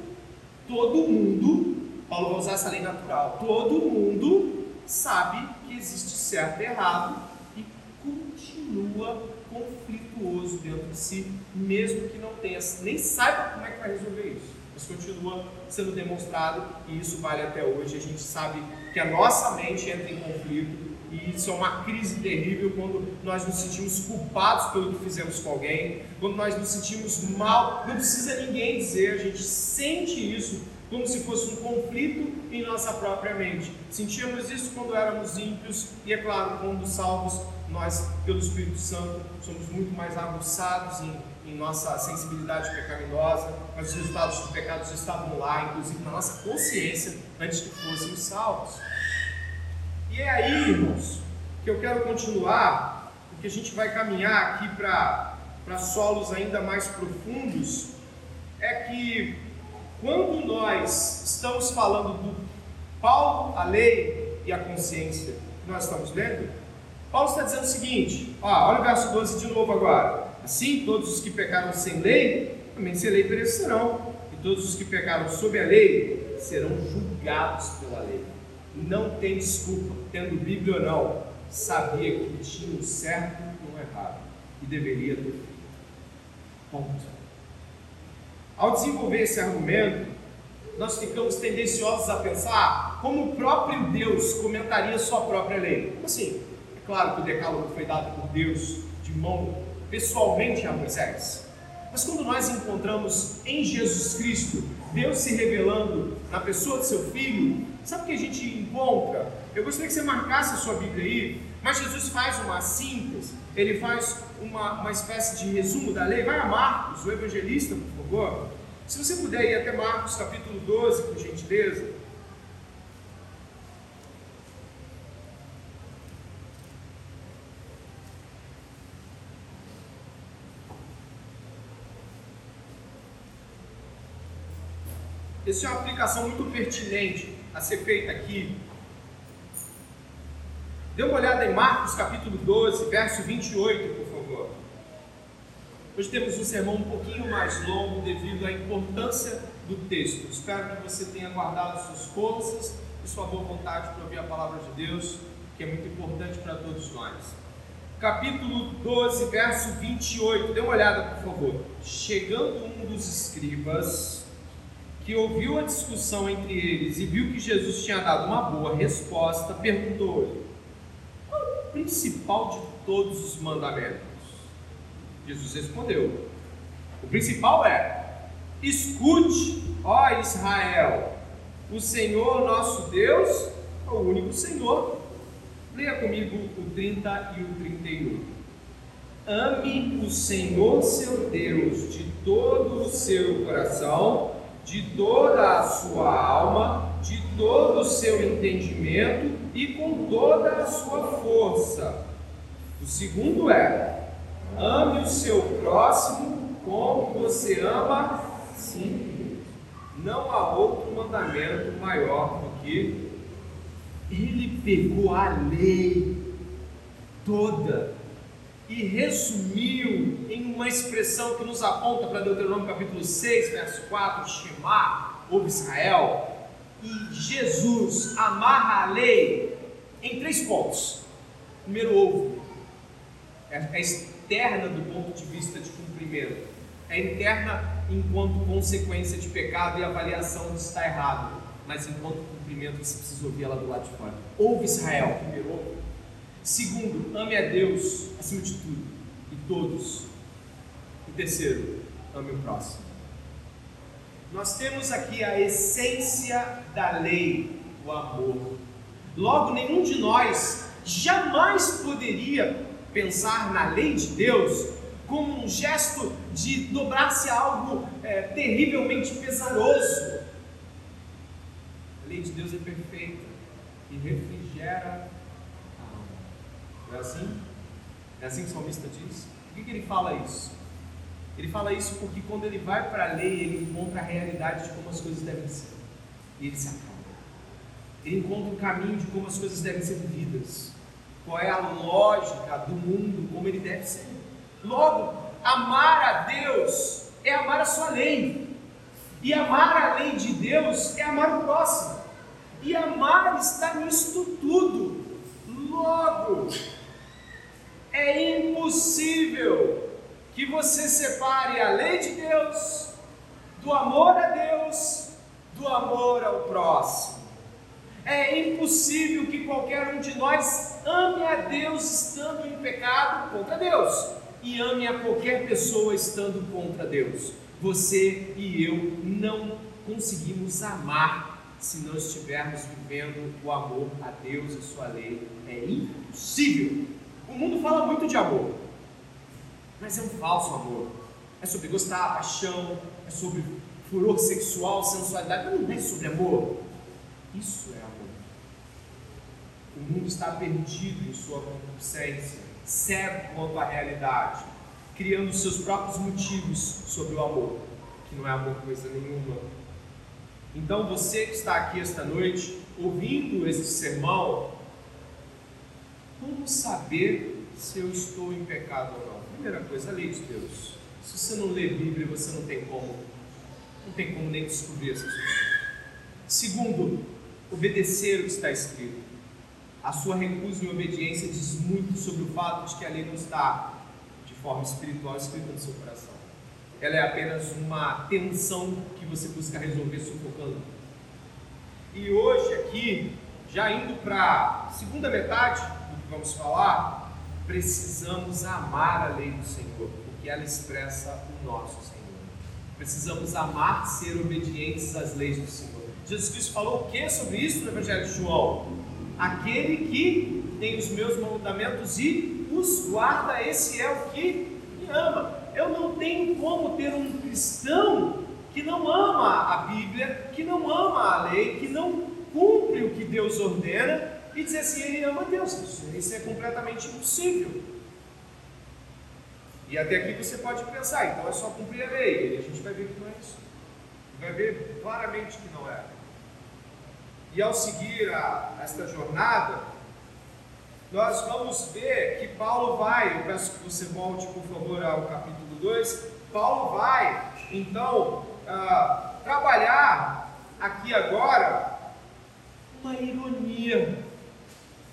Todo mundo, Paulo vai usar essa lei natural, todo mundo sabe que existe certo e errado e continua conflituoso dentro de si, mesmo que não tenha, nem saiba como é que vai resolver isso. Mas continua sendo demonstrado e isso vale até hoje. A gente sabe que a nossa mente entra em conflito e isso é uma crise terrível quando nós nos sentimos culpados pelo que fizemos com alguém, quando nós nos sentimos mal, não precisa ninguém dizer, a gente sente isso como se fosse um conflito em nossa própria mente. Sentíamos isso quando éramos ímpios e, é claro, quando salvos, nós, pelo Espírito Santo, somos muito mais aguçados em em nossa sensibilidade pecaminosa, mas os resultados do pecado já estavam lá, inclusive na nossa consciência, antes que fôssemos salvos. E é aí, irmãos, que eu quero continuar, porque a gente vai caminhar aqui para solos ainda mais profundos, é que quando nós estamos falando do Paulo, a lei e a consciência, que nós estamos lendo, Paulo está dizendo o seguinte, ó, olha o verso 12 de novo agora. Assim, todos os que pecaram sem lei, também sem lei perecerão. E todos os que pecaram sob a lei serão julgados pela lei. Não tem desculpa, tendo Bíblia ou não, sabia que tinha o certo e o errado. E deveria ter feito. Ponto. Ao desenvolver esse argumento, nós ficamos tendenciosos a pensar como o próprio Deus comentaria sua própria lei. Como assim? É claro que o decálogo foi dado por Deus de mão pessoalmente a Moisés. Mas quando nós encontramos em Jesus Cristo Deus se revelando na pessoa de seu filho, sabe o que a gente encontra? Eu gostaria que você marcasse a sua Bíblia aí, mas Jesus faz uma síntese, ele faz uma, uma espécie de resumo da lei. Vai a Marcos, o evangelista, por favor. Se você puder ir até Marcos capítulo 12, por gentileza. Essa é uma aplicação muito pertinente a ser feita aqui. Dê uma olhada em Marcos capítulo 12, verso 28, por favor. Hoje temos um sermão um pouquinho mais longo devido à importância do texto. Espero que você tenha guardado suas forças e sua boa vontade para ouvir a palavra de Deus, que é muito importante para todos nós. Capítulo 12, verso 28. Dê uma olhada, por favor. Chegando um dos escribas, que ouviu a discussão entre eles e viu que Jesus tinha dado uma boa resposta, perguntou-lhe: Qual é o principal de todos os mandamentos? Jesus respondeu: O principal é: Escute, ó Israel, o Senhor nosso Deus é o único Senhor. Leia comigo o 30 e o 31. Ame o Senhor seu Deus de todo o seu coração de toda a sua alma, de todo o seu entendimento e com toda a sua força. O segundo é: ame o seu próximo como você ama sim. Não há outro mandamento maior do que ele pegou a lei toda e resumiu em uma expressão que nos aponta para Deuteronômio capítulo 6, verso 4, Shema, ouve Israel, e Jesus amarra a lei em três pontos. Primeiro, ouve, é, é externa do ponto de vista de cumprimento, é interna enquanto consequência de pecado e avaliação de estar errado, mas enquanto cumprimento você precisa ouvir ela do lado de fora. Ouve Israel, primeiro ouve. Segundo, ame a Deus acima de tudo e todos. E terceiro, ame o próximo. Nós temos aqui a essência da lei, o amor. Logo, nenhum de nós jamais poderia pensar na lei de Deus como um gesto de dobrar-se a algo é, terrivelmente pesaroso. A lei de Deus é perfeita e refrigera não é assim? É assim que o salmista diz? Por que, que ele fala isso? Ele fala isso porque quando ele vai para a lei, ele encontra a realidade de como as coisas devem ser. E ele se acalma. Ele encontra o caminho de como as coisas devem ser vividas. Qual é a lógica do mundo, como ele deve ser. Logo, amar a Deus é amar a sua lei. E amar a lei de Deus é amar o próximo. E amar está nisto tudo. Logo, é impossível que você separe a lei de Deus, do amor a Deus do amor ao próximo. É impossível que qualquer um de nós ame a Deus estando em pecado contra Deus e ame a qualquer pessoa estando contra Deus. Você e eu não conseguimos amar se não estivermos vivendo o amor a Deus e sua lei. É impossível. O mundo fala muito de amor, mas é um falso amor. É sobre gostar, paixão, é sobre furor sexual, sensualidade, não é sobre amor. Isso é amor. O mundo está perdido em sua concupiscência, cego quanto à realidade, criando seus próprios motivos sobre o amor, que não é amor coisa nenhuma. Então você que está aqui esta noite, ouvindo esse sermão, como saber se eu estou em pecado ou não? Primeira coisa, a lei de Deus. Se você não lê Bíblia, você não tem como, não tem como nem descobrir essas coisas. Segundo, obedecer o que está escrito. A sua recusa em obediência diz muito sobre o fato de que a lei não está de forma espiritual escrita no seu coração. Ela é apenas uma tensão que você busca resolver sufocando. E hoje aqui, já indo para a segunda metade que vamos falar, precisamos amar a lei do Senhor, porque ela expressa o nosso Senhor. Precisamos amar, ser obedientes às leis do Senhor. Jesus Cristo falou o que sobre isso no Evangelho de João? Aquele que tem os meus mandamentos e os guarda, esse é o que me ama. Eu não tenho como ter um cristão que não ama a Bíblia, que não ama a lei, que não cumpre o que Deus ordena e dizer assim, ele ama Deus. Isso é completamente impossível. E até aqui você pode pensar, então é só cumprir a lei. E a gente vai ver que não é isso. Vai ver claramente que não é. E ao seguir a, esta jornada, nós vamos ver que Paulo vai, eu peço que você volte por favor ao capítulo 2. Paulo vai, então, uh, trabalhar aqui agora uma ironia.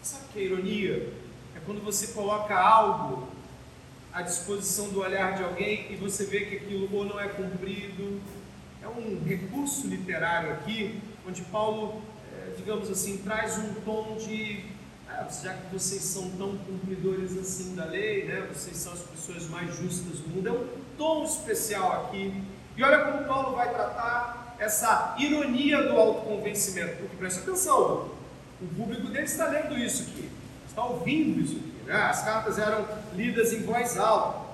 Sabe o que é ironia? É quando você coloca algo à disposição do olhar de alguém e você vê que aquilo ou não é cumprido. É um recurso literário aqui, onde Paulo digamos assim, traz um tom de, ah, já que vocês são tão cumpridores assim da lei, né? Vocês são as pessoas mais justas do mundo. É um tom especial aqui. E olha como Paulo vai tratar essa ironia do autoconvencimento, porque presta atenção, o público dele está lendo isso aqui, está ouvindo isso aqui, né? As cartas eram lidas em voz alta.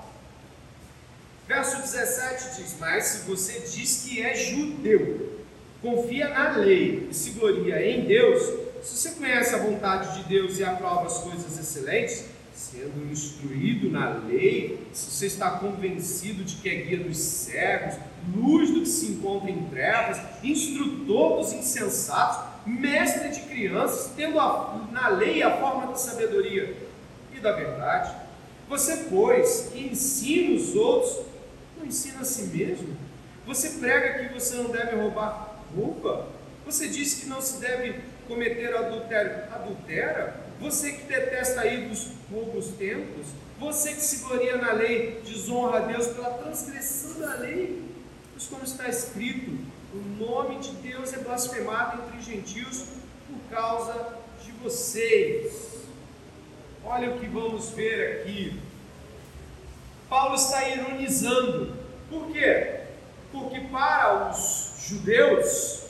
Verso 17 diz: Mas se você diz que é judeu, confia na lei e se gloria em Deus, se você conhece a vontade de Deus e aprova as coisas excelentes, sendo instruído na lei, se você está convencido de que é guia dos cegos, luz do que se encontra em trevas, instrutor dos insensatos, mestre de crianças, tendo a, na lei a forma da sabedoria e da verdade, você, pois, que ensina os outros, não ensina a si mesmo? Você prega que você não deve roubar roupa? Você disse que não se deve cometer adultério. Adultera? Você que detesta ídolos poucos tempos? Você que se gloria na lei, desonra a Deus pela transgressão da lei? Pois como está escrito, o nome de Deus é blasfemado entre os gentios por causa de vocês. Olha o que vamos ver aqui. Paulo está ironizando. Por quê? Porque para os judeus,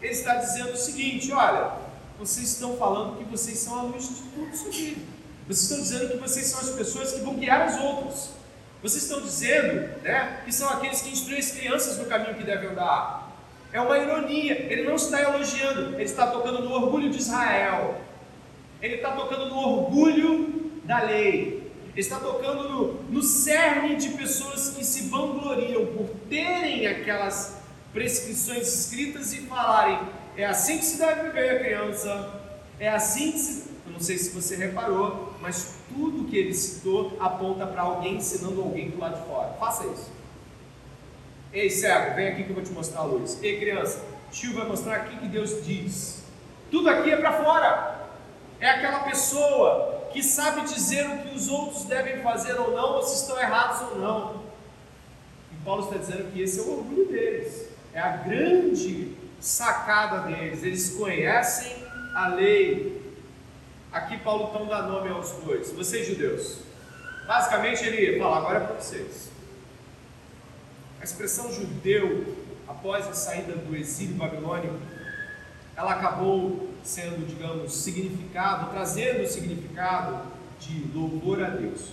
ele está dizendo o seguinte: olha, vocês estão falando que vocês são a luz de tudo isso aqui. Vocês estão dizendo que vocês são as pessoas que vão guiar os outros. Vocês estão dizendo né, que são aqueles que instruem as crianças no caminho que devem andar. É uma ironia. Ele não está elogiando, ele está tocando no orgulho de Israel. Ele está tocando no orgulho da lei. Ele está tocando no, no cerne de pessoas que se vangloriam por terem aquelas prescrições escritas e falarem: é assim que se deve viver a criança, é assim que se. Eu não sei se você reparou, mas tudo que ele citou aponta para alguém ensinando alguém do lado de fora. Faça isso. Ei, cego, vem aqui que eu vou te mostrar a luz. Ei, criança, tio vai mostrar aqui que Deus diz. Tudo aqui é para fora. É aquela pessoa que sabe dizer o que os outros devem fazer ou não, ou se estão errados ou não. E Paulo está dizendo que esse é o orgulho deles é a grande sacada deles, eles conhecem a lei. Aqui Paulo então dá nome aos dois, vocês judeus. Basicamente ele fala, agora é para vocês. A expressão judeu, após a saída do exílio babilônico, ela acabou sendo, digamos, significado, trazendo o significado de louvor a Deus.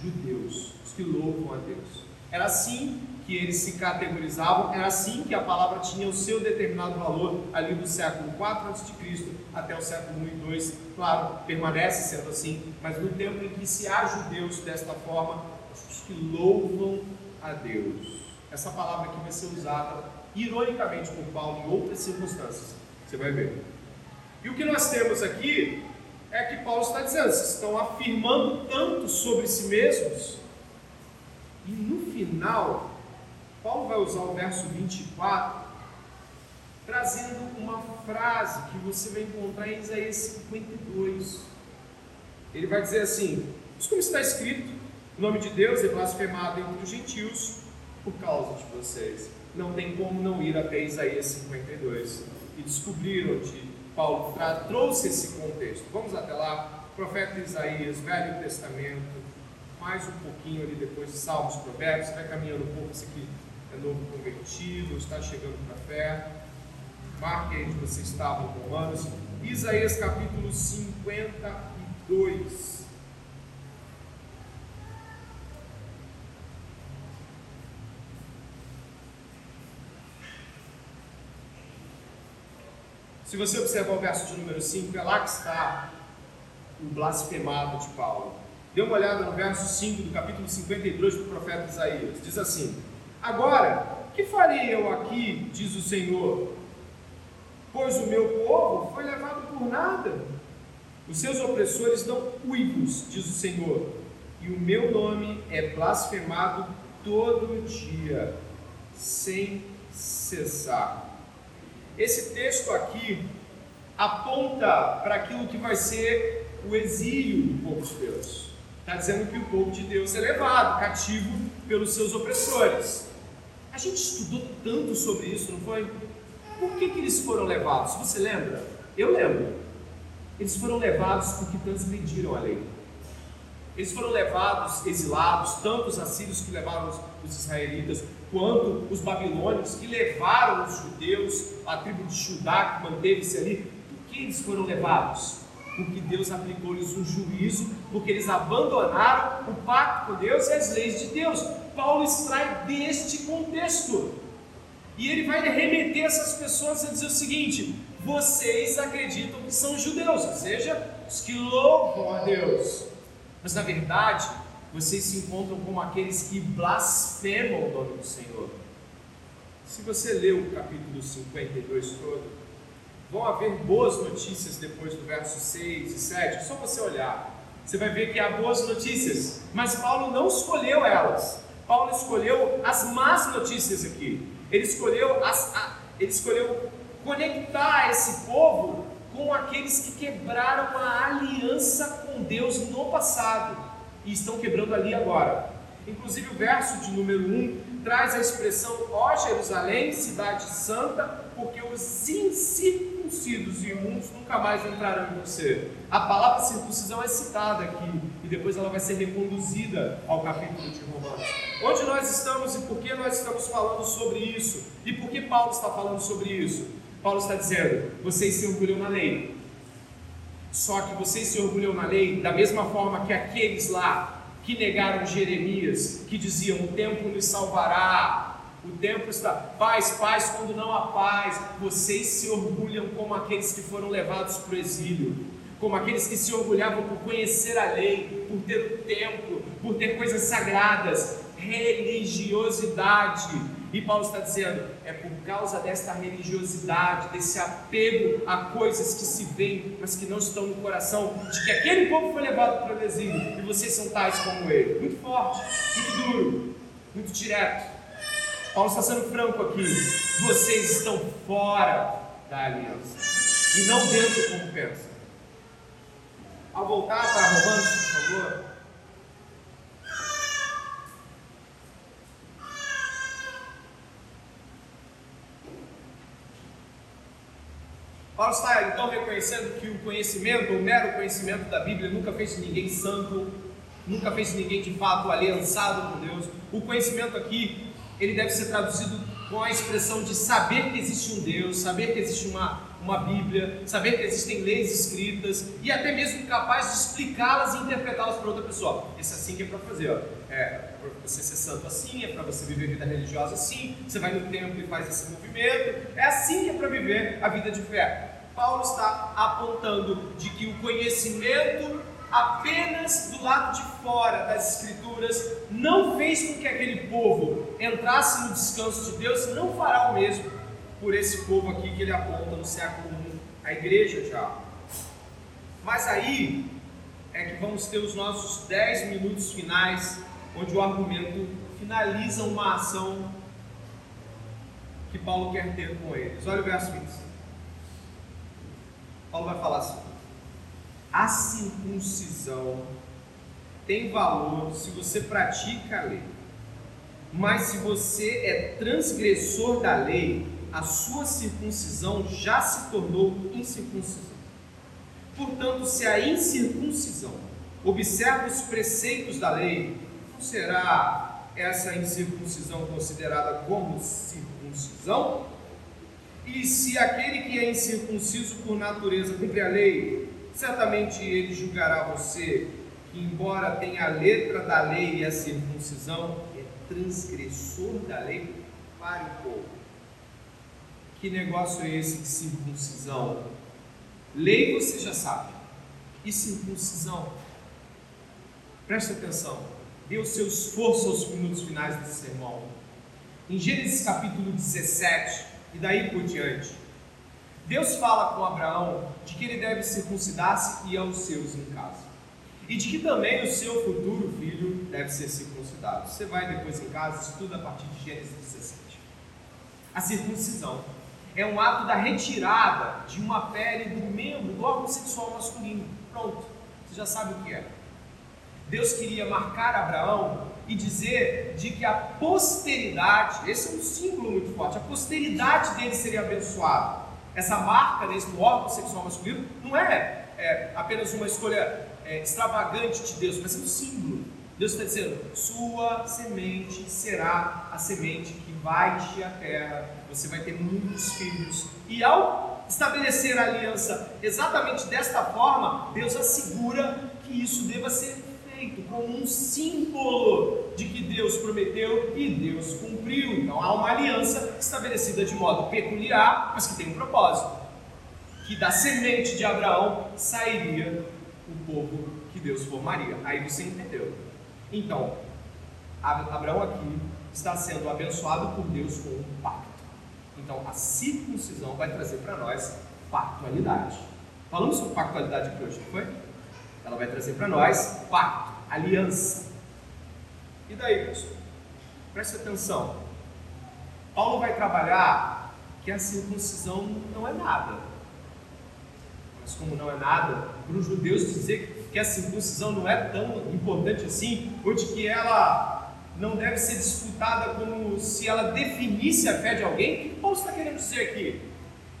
Judeus, os que louvam a Deus. Era assim que eles se categorizavam, era assim que a palavra tinha o seu determinado valor ali do século 4 a.C. até o século 1 e 2. Claro, permanece sendo assim, mas no tempo em que se há judeus desta forma, os que louvam a Deus. Essa palavra aqui vai ser usada ironicamente por Paulo em outras circunstâncias. Você vai ver. E o que nós temos aqui é que Paulo está dizendo, vocês estão afirmando tanto sobre si mesmos, e no final, Paulo vai usar o verso 24, trazendo uma frase que você vai encontrar em Isaías 52. Ele vai dizer assim: Mas como está escrito, o nome de Deus é blasfemado entre os gentios por causa de vocês. Não tem como não ir até Isaías 52 e descobrir onde Paulo trouxe esse contexto. Vamos até lá, profeta Isaías, Velho Testamento, mais um pouquinho ali depois de Salmos, Provérbios, vai caminhando um pouco, esse aqui é novo convertido, está chegando para a fé. Marque aí onde você estava em Romanos. Isaías capítulo 52. Se você observar o verso de número 5, é lá que está o blasfemado de Paulo. Dê uma olhada no verso 5 do capítulo 52 do profeta Isaías. Diz assim: Agora, que farei eu aqui, diz o Senhor? Pois o meu povo foi levado por nada. Os seus opressores dão uivos, diz o Senhor, e o meu nome é blasfemado todo dia, sem cessar. Esse texto aqui aponta para aquilo que vai ser o exílio do povo de Deus. Está dizendo que o povo de Deus é levado cativo pelos seus opressores. A gente estudou tanto sobre isso, não foi? Por que, que eles foram levados? Você lembra? Eu lembro. Eles foram levados porque transgrediram a lei. Eles foram levados, exilados, tanto os assírios que levaram os, os israelitas, quanto os babilônios que levaram os judeus, a tribo de Judá que manteve-se ali. Por que eles foram levados? Porque Deus aplicou-lhes um juízo, porque eles abandonaram o pacto com Deus e as leis de Deus. Paulo extrai deste contexto. E ele vai remeter essas pessoas a dizer o seguinte: vocês acreditam que são judeus, ou seja, os que louvam a Deus. Mas na verdade, vocês se encontram como aqueles que blasfemam o nome do Senhor. Se você ler o capítulo 52 todo, vão haver boas notícias depois do verso 6 e 7, é só você olhar. Você vai ver que há boas notícias, mas Paulo não escolheu elas. Paulo escolheu as más notícias aqui. Ele escolheu, as, a, ele escolheu conectar esse povo com aqueles que quebraram a aliança com Deus no passado e estão quebrando ali agora. Inclusive o verso de número 1 traz a expressão ó Jerusalém, cidade santa, porque os incircuncidos e imundos nunca mais entrarão em você. A palavra circuncisão é citada aqui e depois ela vai ser reconduzida ao capítulo de Romanos. Onde nós estamos e por que nós estamos falando sobre isso? E por que Paulo está falando sobre isso? Paulo está dizendo: vocês se orgulham na lei, só que vocês se orgulham na lei da mesma forma que aqueles lá que negaram Jeremias, que diziam: o tempo nos salvará, o tempo está paz, paz quando não há paz. Vocês se orgulham como aqueles que foram levados para o exílio, como aqueles que se orgulhavam por conhecer a lei, por ter o templo, por ter coisas sagradas, religiosidade e Paulo está dizendo: é por causa desta religiosidade, desse apego a coisas que se veem, mas que não estão no coração, de que aquele povo foi levado para o exílio e vocês são tais como ele. Muito forte, muito duro, muito direto. Paulo sendo franco aqui. Vocês estão fora da aliança e não dentro como pensam. Ao voltar para Romanos, por favor. Paulo está então reconhecendo que o conhecimento, o mero conhecimento da Bíblia, nunca fez ninguém santo, nunca fez ninguém de fato aliançado com Deus. O conhecimento aqui, ele deve ser traduzido com a expressão de saber que existe um Deus, saber que existe uma, uma Bíblia, saber que existem leis escritas e até mesmo capaz de explicá-las e interpretá-las para outra pessoa. Esse assim que é para fazer. Ó. É para você ser santo assim, é para você viver vida religiosa assim, você vai no templo e faz esse movimento. É assim que é para viver a vida de fé. Paulo está apontando de que o conhecimento apenas do lado de fora das Escrituras não fez com que aquele povo entrasse no descanso de Deus, não fará o mesmo por esse povo aqui que ele aponta no século I, a igreja já. Mas aí é que vamos ter os nossos 10 minutos finais, onde o argumento finaliza uma ação que Paulo quer ter com eles. Olha o verso 20. Paulo vai falar assim: a circuncisão tem valor se você pratica a lei. Mas se você é transgressor da lei, a sua circuncisão já se tornou incircuncisão. Portanto, se a incircuncisão observa os preceitos da lei, não será essa incircuncisão considerada como circuncisão? E se aquele que é incircunciso por natureza cumpre a lei, certamente ele julgará você que, embora tenha a letra da lei e a circuncisão, é transgressor da lei. Pare um pouco. Que negócio é esse de circuncisão? Lei você já sabe. E circuncisão? Preste atenção. Dê o seu esforço aos minutos finais desse sermão. Em Gênesis capítulo 17, e daí por diante, Deus fala com Abraão de que ele deve circuncidar-se e aos seus em casa. E de que também o seu futuro filho deve ser circuncidado. Você vai depois em casa, estuda a partir de Gênesis 17. A circuncisão é um ato da retirada de uma pele do membro do órgão sexual masculino. Pronto, você já sabe o que é. Deus queria marcar Abraão e dizer de que a posteridade, esse é um símbolo muito forte, a posteridade dele seria abençoada essa marca desse do órgão sexual masculino não é, é apenas uma escolha é, extravagante de Deus, mas é um símbolo. Deus está dizendo: sua semente será a semente que vai te a terra, você vai ter muitos filhos. E ao estabelecer a aliança exatamente desta forma, Deus assegura que isso deva ser feito como um símbolo de que Deus prometeu e Deus cumpriu. Então há uma aliança estabelecida de modo peculiar, mas que tem um propósito: que da semente de Abraão sairia o povo que Deus formaria. Aí você entendeu. Então, Abraão aqui está sendo abençoado por Deus com um pacto. Então, a circuncisão vai trazer para nós pactualidade. Falamos sobre pactualidade aqui hoje, não foi? Ela vai trazer para nós pacto aliança. E daí, pessoal? Preste atenção. Paulo vai trabalhar que a circuncisão não é nada. Mas como não é nada, para os judeus dizer que a circuncisão não é tão importante assim, ou de que ela não deve ser disputada como se ela definisse a fé de alguém, o que Paulo está querendo dizer aqui?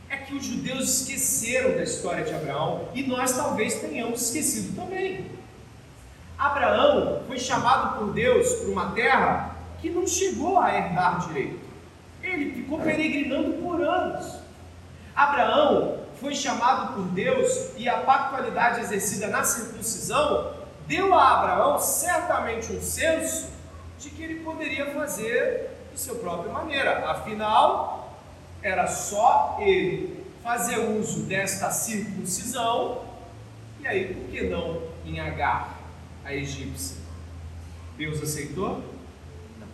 É que os judeus esqueceram da história de Abraão e nós talvez tenhamos esquecido também. Abraão foi chamado por Deus para uma terra que não chegou a herdar direito. Ele ficou peregrinando por anos. Abraão foi chamado por Deus e a pactualidade exercida na circuncisão deu a Abraão certamente um senso de que ele poderia fazer de sua própria maneira. Afinal, era só ele fazer uso desta circuncisão, e aí por que não em Agar? A egípcia. Deus aceitou? Não.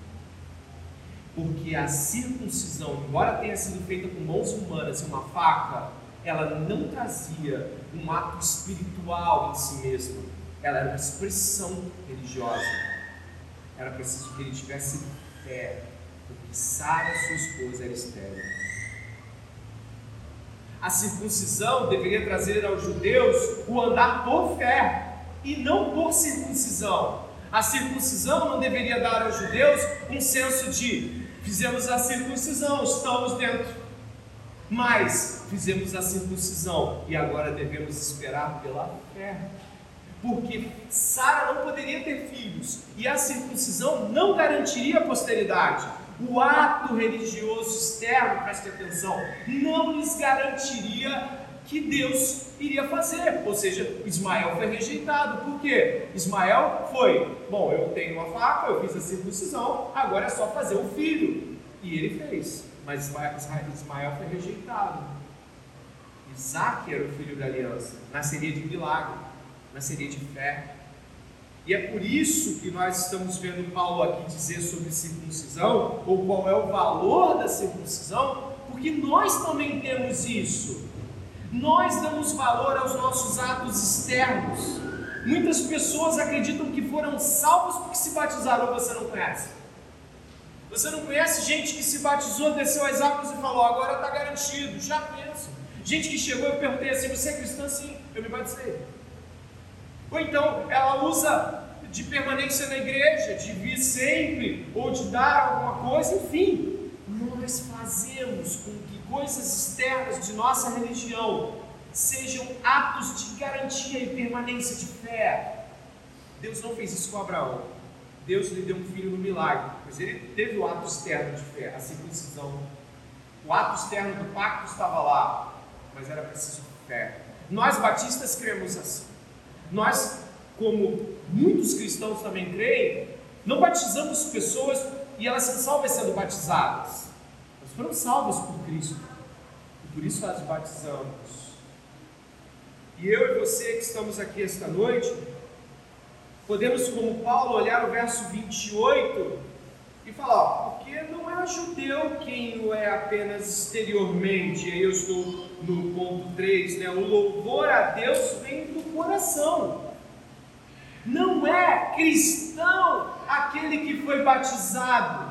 Porque a circuncisão, embora tenha sido feita com mãos humanas e uma faca, ela não trazia um ato espiritual em si mesmo. Ela era uma expressão religiosa. Era preciso que ele tivesse fé, porque Sara, sua esposa, era estéril. A circuncisão deveria trazer aos judeus o andar por fé, e não por circuncisão. A circuncisão não deveria dar aos judeus um senso de fizemos a circuncisão, estamos dentro. Mas fizemos a circuncisão e agora devemos esperar pela fé. Porque Sara não poderia ter filhos e a circuncisão não garantiria a posteridade. O ato religioso externo, preste atenção, não lhes garantiria que Deus iria fazer. Ou seja, Ismael foi rejeitado. Por quê? Ismael foi, bom, eu tenho uma faca, eu fiz a circuncisão, agora é só fazer o filho. E ele fez. Mas Ismael foi rejeitado. Isaac era o filho da aliança, nasceria de milagre, nasceria de fé. E é por isso que nós estamos vendo Paulo aqui dizer sobre circuncisão, ou qual é o valor da circuncisão, porque nós também temos isso. Nós damos valor aos nossos atos externos. Muitas pessoas acreditam que foram salvos porque se batizaram, você não conhece. Você não conhece gente que se batizou, desceu as águas e falou, agora está garantido, já penso. Gente que chegou e perguntei assim, você é cristã? Sim, eu me batizei. Ou então ela usa de permanência na igreja, de vir sempre, ou de dar alguma coisa, enfim. Nós fazemos com que coisas externas de nossa religião sejam atos de garantia e permanência de fé. Deus não fez isso com Abraão. Deus lhe deu um filho no milagre, mas ele teve o ato externo de fé, a circuncisão. O ato externo do pacto estava lá, mas era preciso fé. Nós batistas cremos assim. Nós, como muitos cristãos também creem, não batizamos pessoas e elas são salvas sendo batizadas. Foram salvas por Cristo. E por isso nós batizamos. E eu e você que estamos aqui esta noite, podemos, como Paulo, olhar o verso 28 e falar, porque não é judeu quem o é apenas exteriormente. Aí eu estou no ponto 3, né? O louvor a Deus vem do coração. Não é cristão aquele que foi batizado.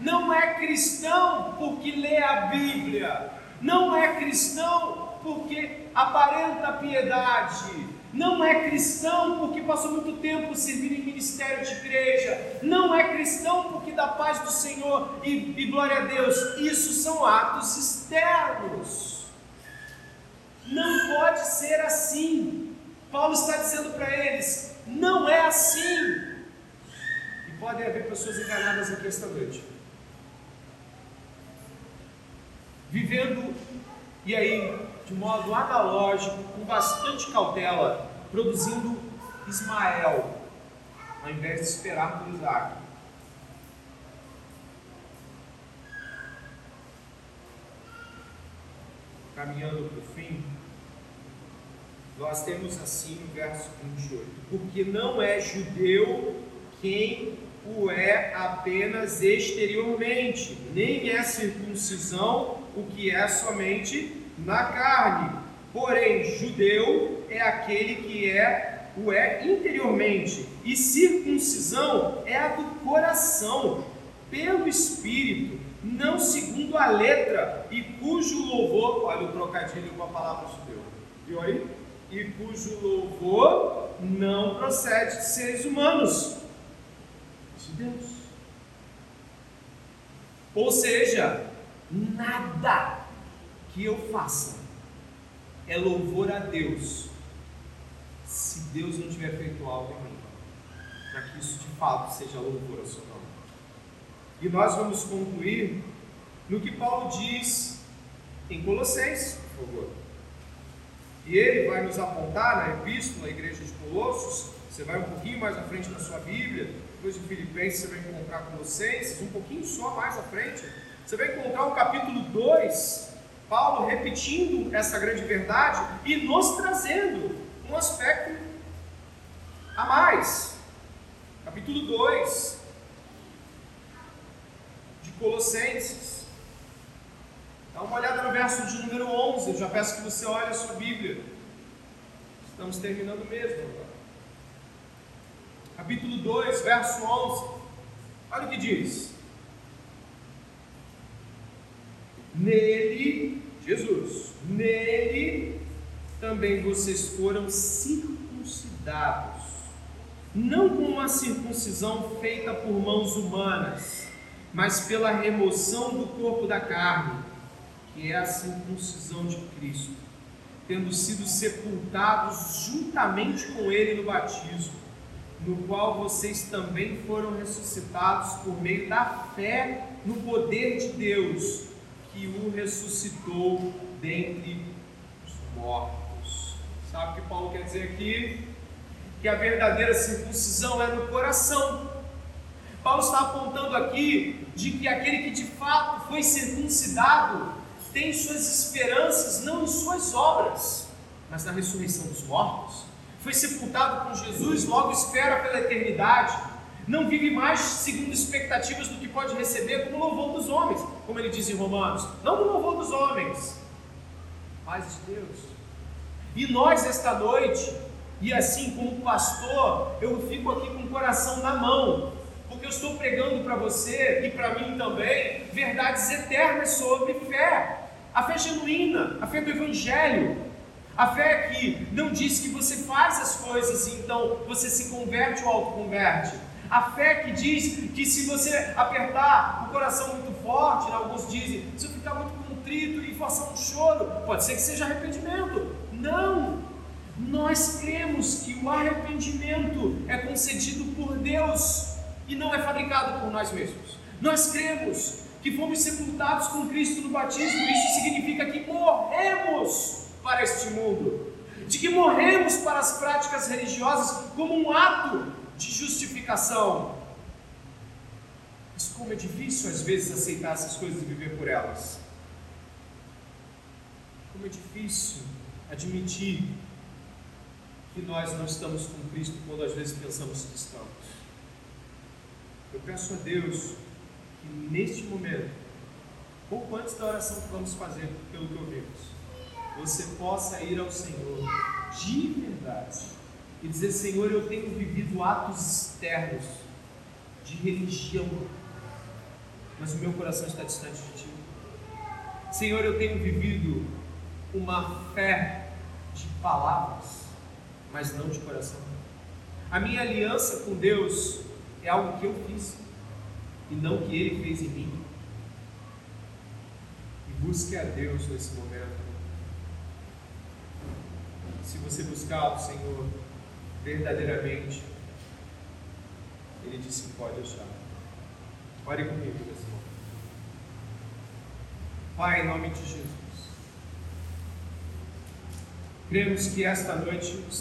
Não é cristão porque lê a Bíblia. Não é cristão porque aparenta piedade não é cristão porque passou muito tempo servindo em ministério de igreja, não é cristão porque dá paz do Senhor e, e glória a Deus. Isso são atos externos. Não pode ser assim. Paulo está dizendo para eles: não é assim. E podem haver pessoas enganadas aqui esta noite, vivendo, e aí de modo analógico, com bastante cautela, produzindo Ismael, ao invés de esperar por Isaac. Caminhando para o fim, nós temos assim o verso 28. Porque não é judeu quem o é apenas exteriormente, nem é circuncisão o que é somente na carne. Porém, judeu é aquele que é o é interiormente, e circuncisão é a do coração, pelo espírito, não segundo a letra, e cujo louvor, olha o trocadilho com a palavra judeu, viu aí? E cujo louvor não procede de seres humanos, de Deus. Ou seja, nada que eu faça é louvor a Deus, se Deus não tiver feito algo em mim, para que isso de fato seja louvor ao seu nome. E nós vamos concluir no que Paulo diz em Colossenses, por favor. E ele vai nos apontar na epístola à igreja de Colossos, você vai um pouquinho mais à frente na sua Bíblia, depois de Filipenses você vai encontrar Colossenses, um pouquinho só mais à frente, você vai encontrar o capítulo 2, Paulo repetindo essa grande verdade e nos trazendo um aspecto a mais. Capítulo 2 de Colossenses. Dá uma olhada no verso de número 11. Eu já peço que você olhe a sua Bíblia. Estamos terminando mesmo agora. Capítulo 2, verso 11. Olha o que diz. Nele, Jesus, nele também vocês foram circuncidados, não com uma circuncisão feita por mãos humanas, mas pela remoção do corpo da carne, que é a circuncisão de Cristo, tendo sido sepultados juntamente com Ele no batismo, no qual vocês também foram ressuscitados por meio da fé no poder de Deus, que o ressuscitou dentre os mortos. Sabe o que Paulo quer dizer aqui? Que a verdadeira circuncisão é no coração. Paulo está apontando aqui de que aquele que de fato foi circuncidado tem suas esperanças não em suas obras, mas na ressurreição dos mortos. Foi sepultado com Jesus, logo espera pela eternidade. Não vive mais segundo expectativas do que pode receber como louvor dos homens, como ele diz em Romanos. Não do louvor dos homens, paz de Deus. E nós, esta noite, e assim como pastor, eu fico aqui com o coração na mão, porque eu estou pregando para você e para mim também verdades eternas sobre fé. A fé genuína, a fé do Evangelho. A fé que não diz que você faz as coisas e então você se converte ou autoconverte. A fé que diz que se você apertar o coração muito forte, né, alguns dizem, se eu ficar muito contrito e forçar um choro, pode ser que seja arrependimento. Não! Nós cremos que o arrependimento é concedido por Deus e não é fabricado por nós mesmos. Nós cremos que fomos sepultados com Cristo no batismo, isso significa que morremos para este mundo, de que morremos para as práticas religiosas como um ato de justificação. Mas como é difícil às vezes aceitar essas coisas e viver por elas. Como é difícil admitir que nós não estamos com Cristo quando às vezes pensamos que estamos. Eu peço a Deus que neste momento, pouco antes da oração que vamos fazer, pelo que ouvimos, você possa ir ao Senhor de verdade e dizer: Senhor, eu tenho vivido atos externos de religião, mas o meu coração está distante de Ti. Senhor, eu tenho vivido uma fé de palavras, mas não de coração. A minha aliança com Deus é algo que eu fiz e não que Ele fez em mim. E busque a Deus nesse momento. Se você buscar o Senhor verdadeiramente, Ele disse pode achar. Ore comigo nesse. Pai, em nome de Jesus. Cremos que esta noite estamos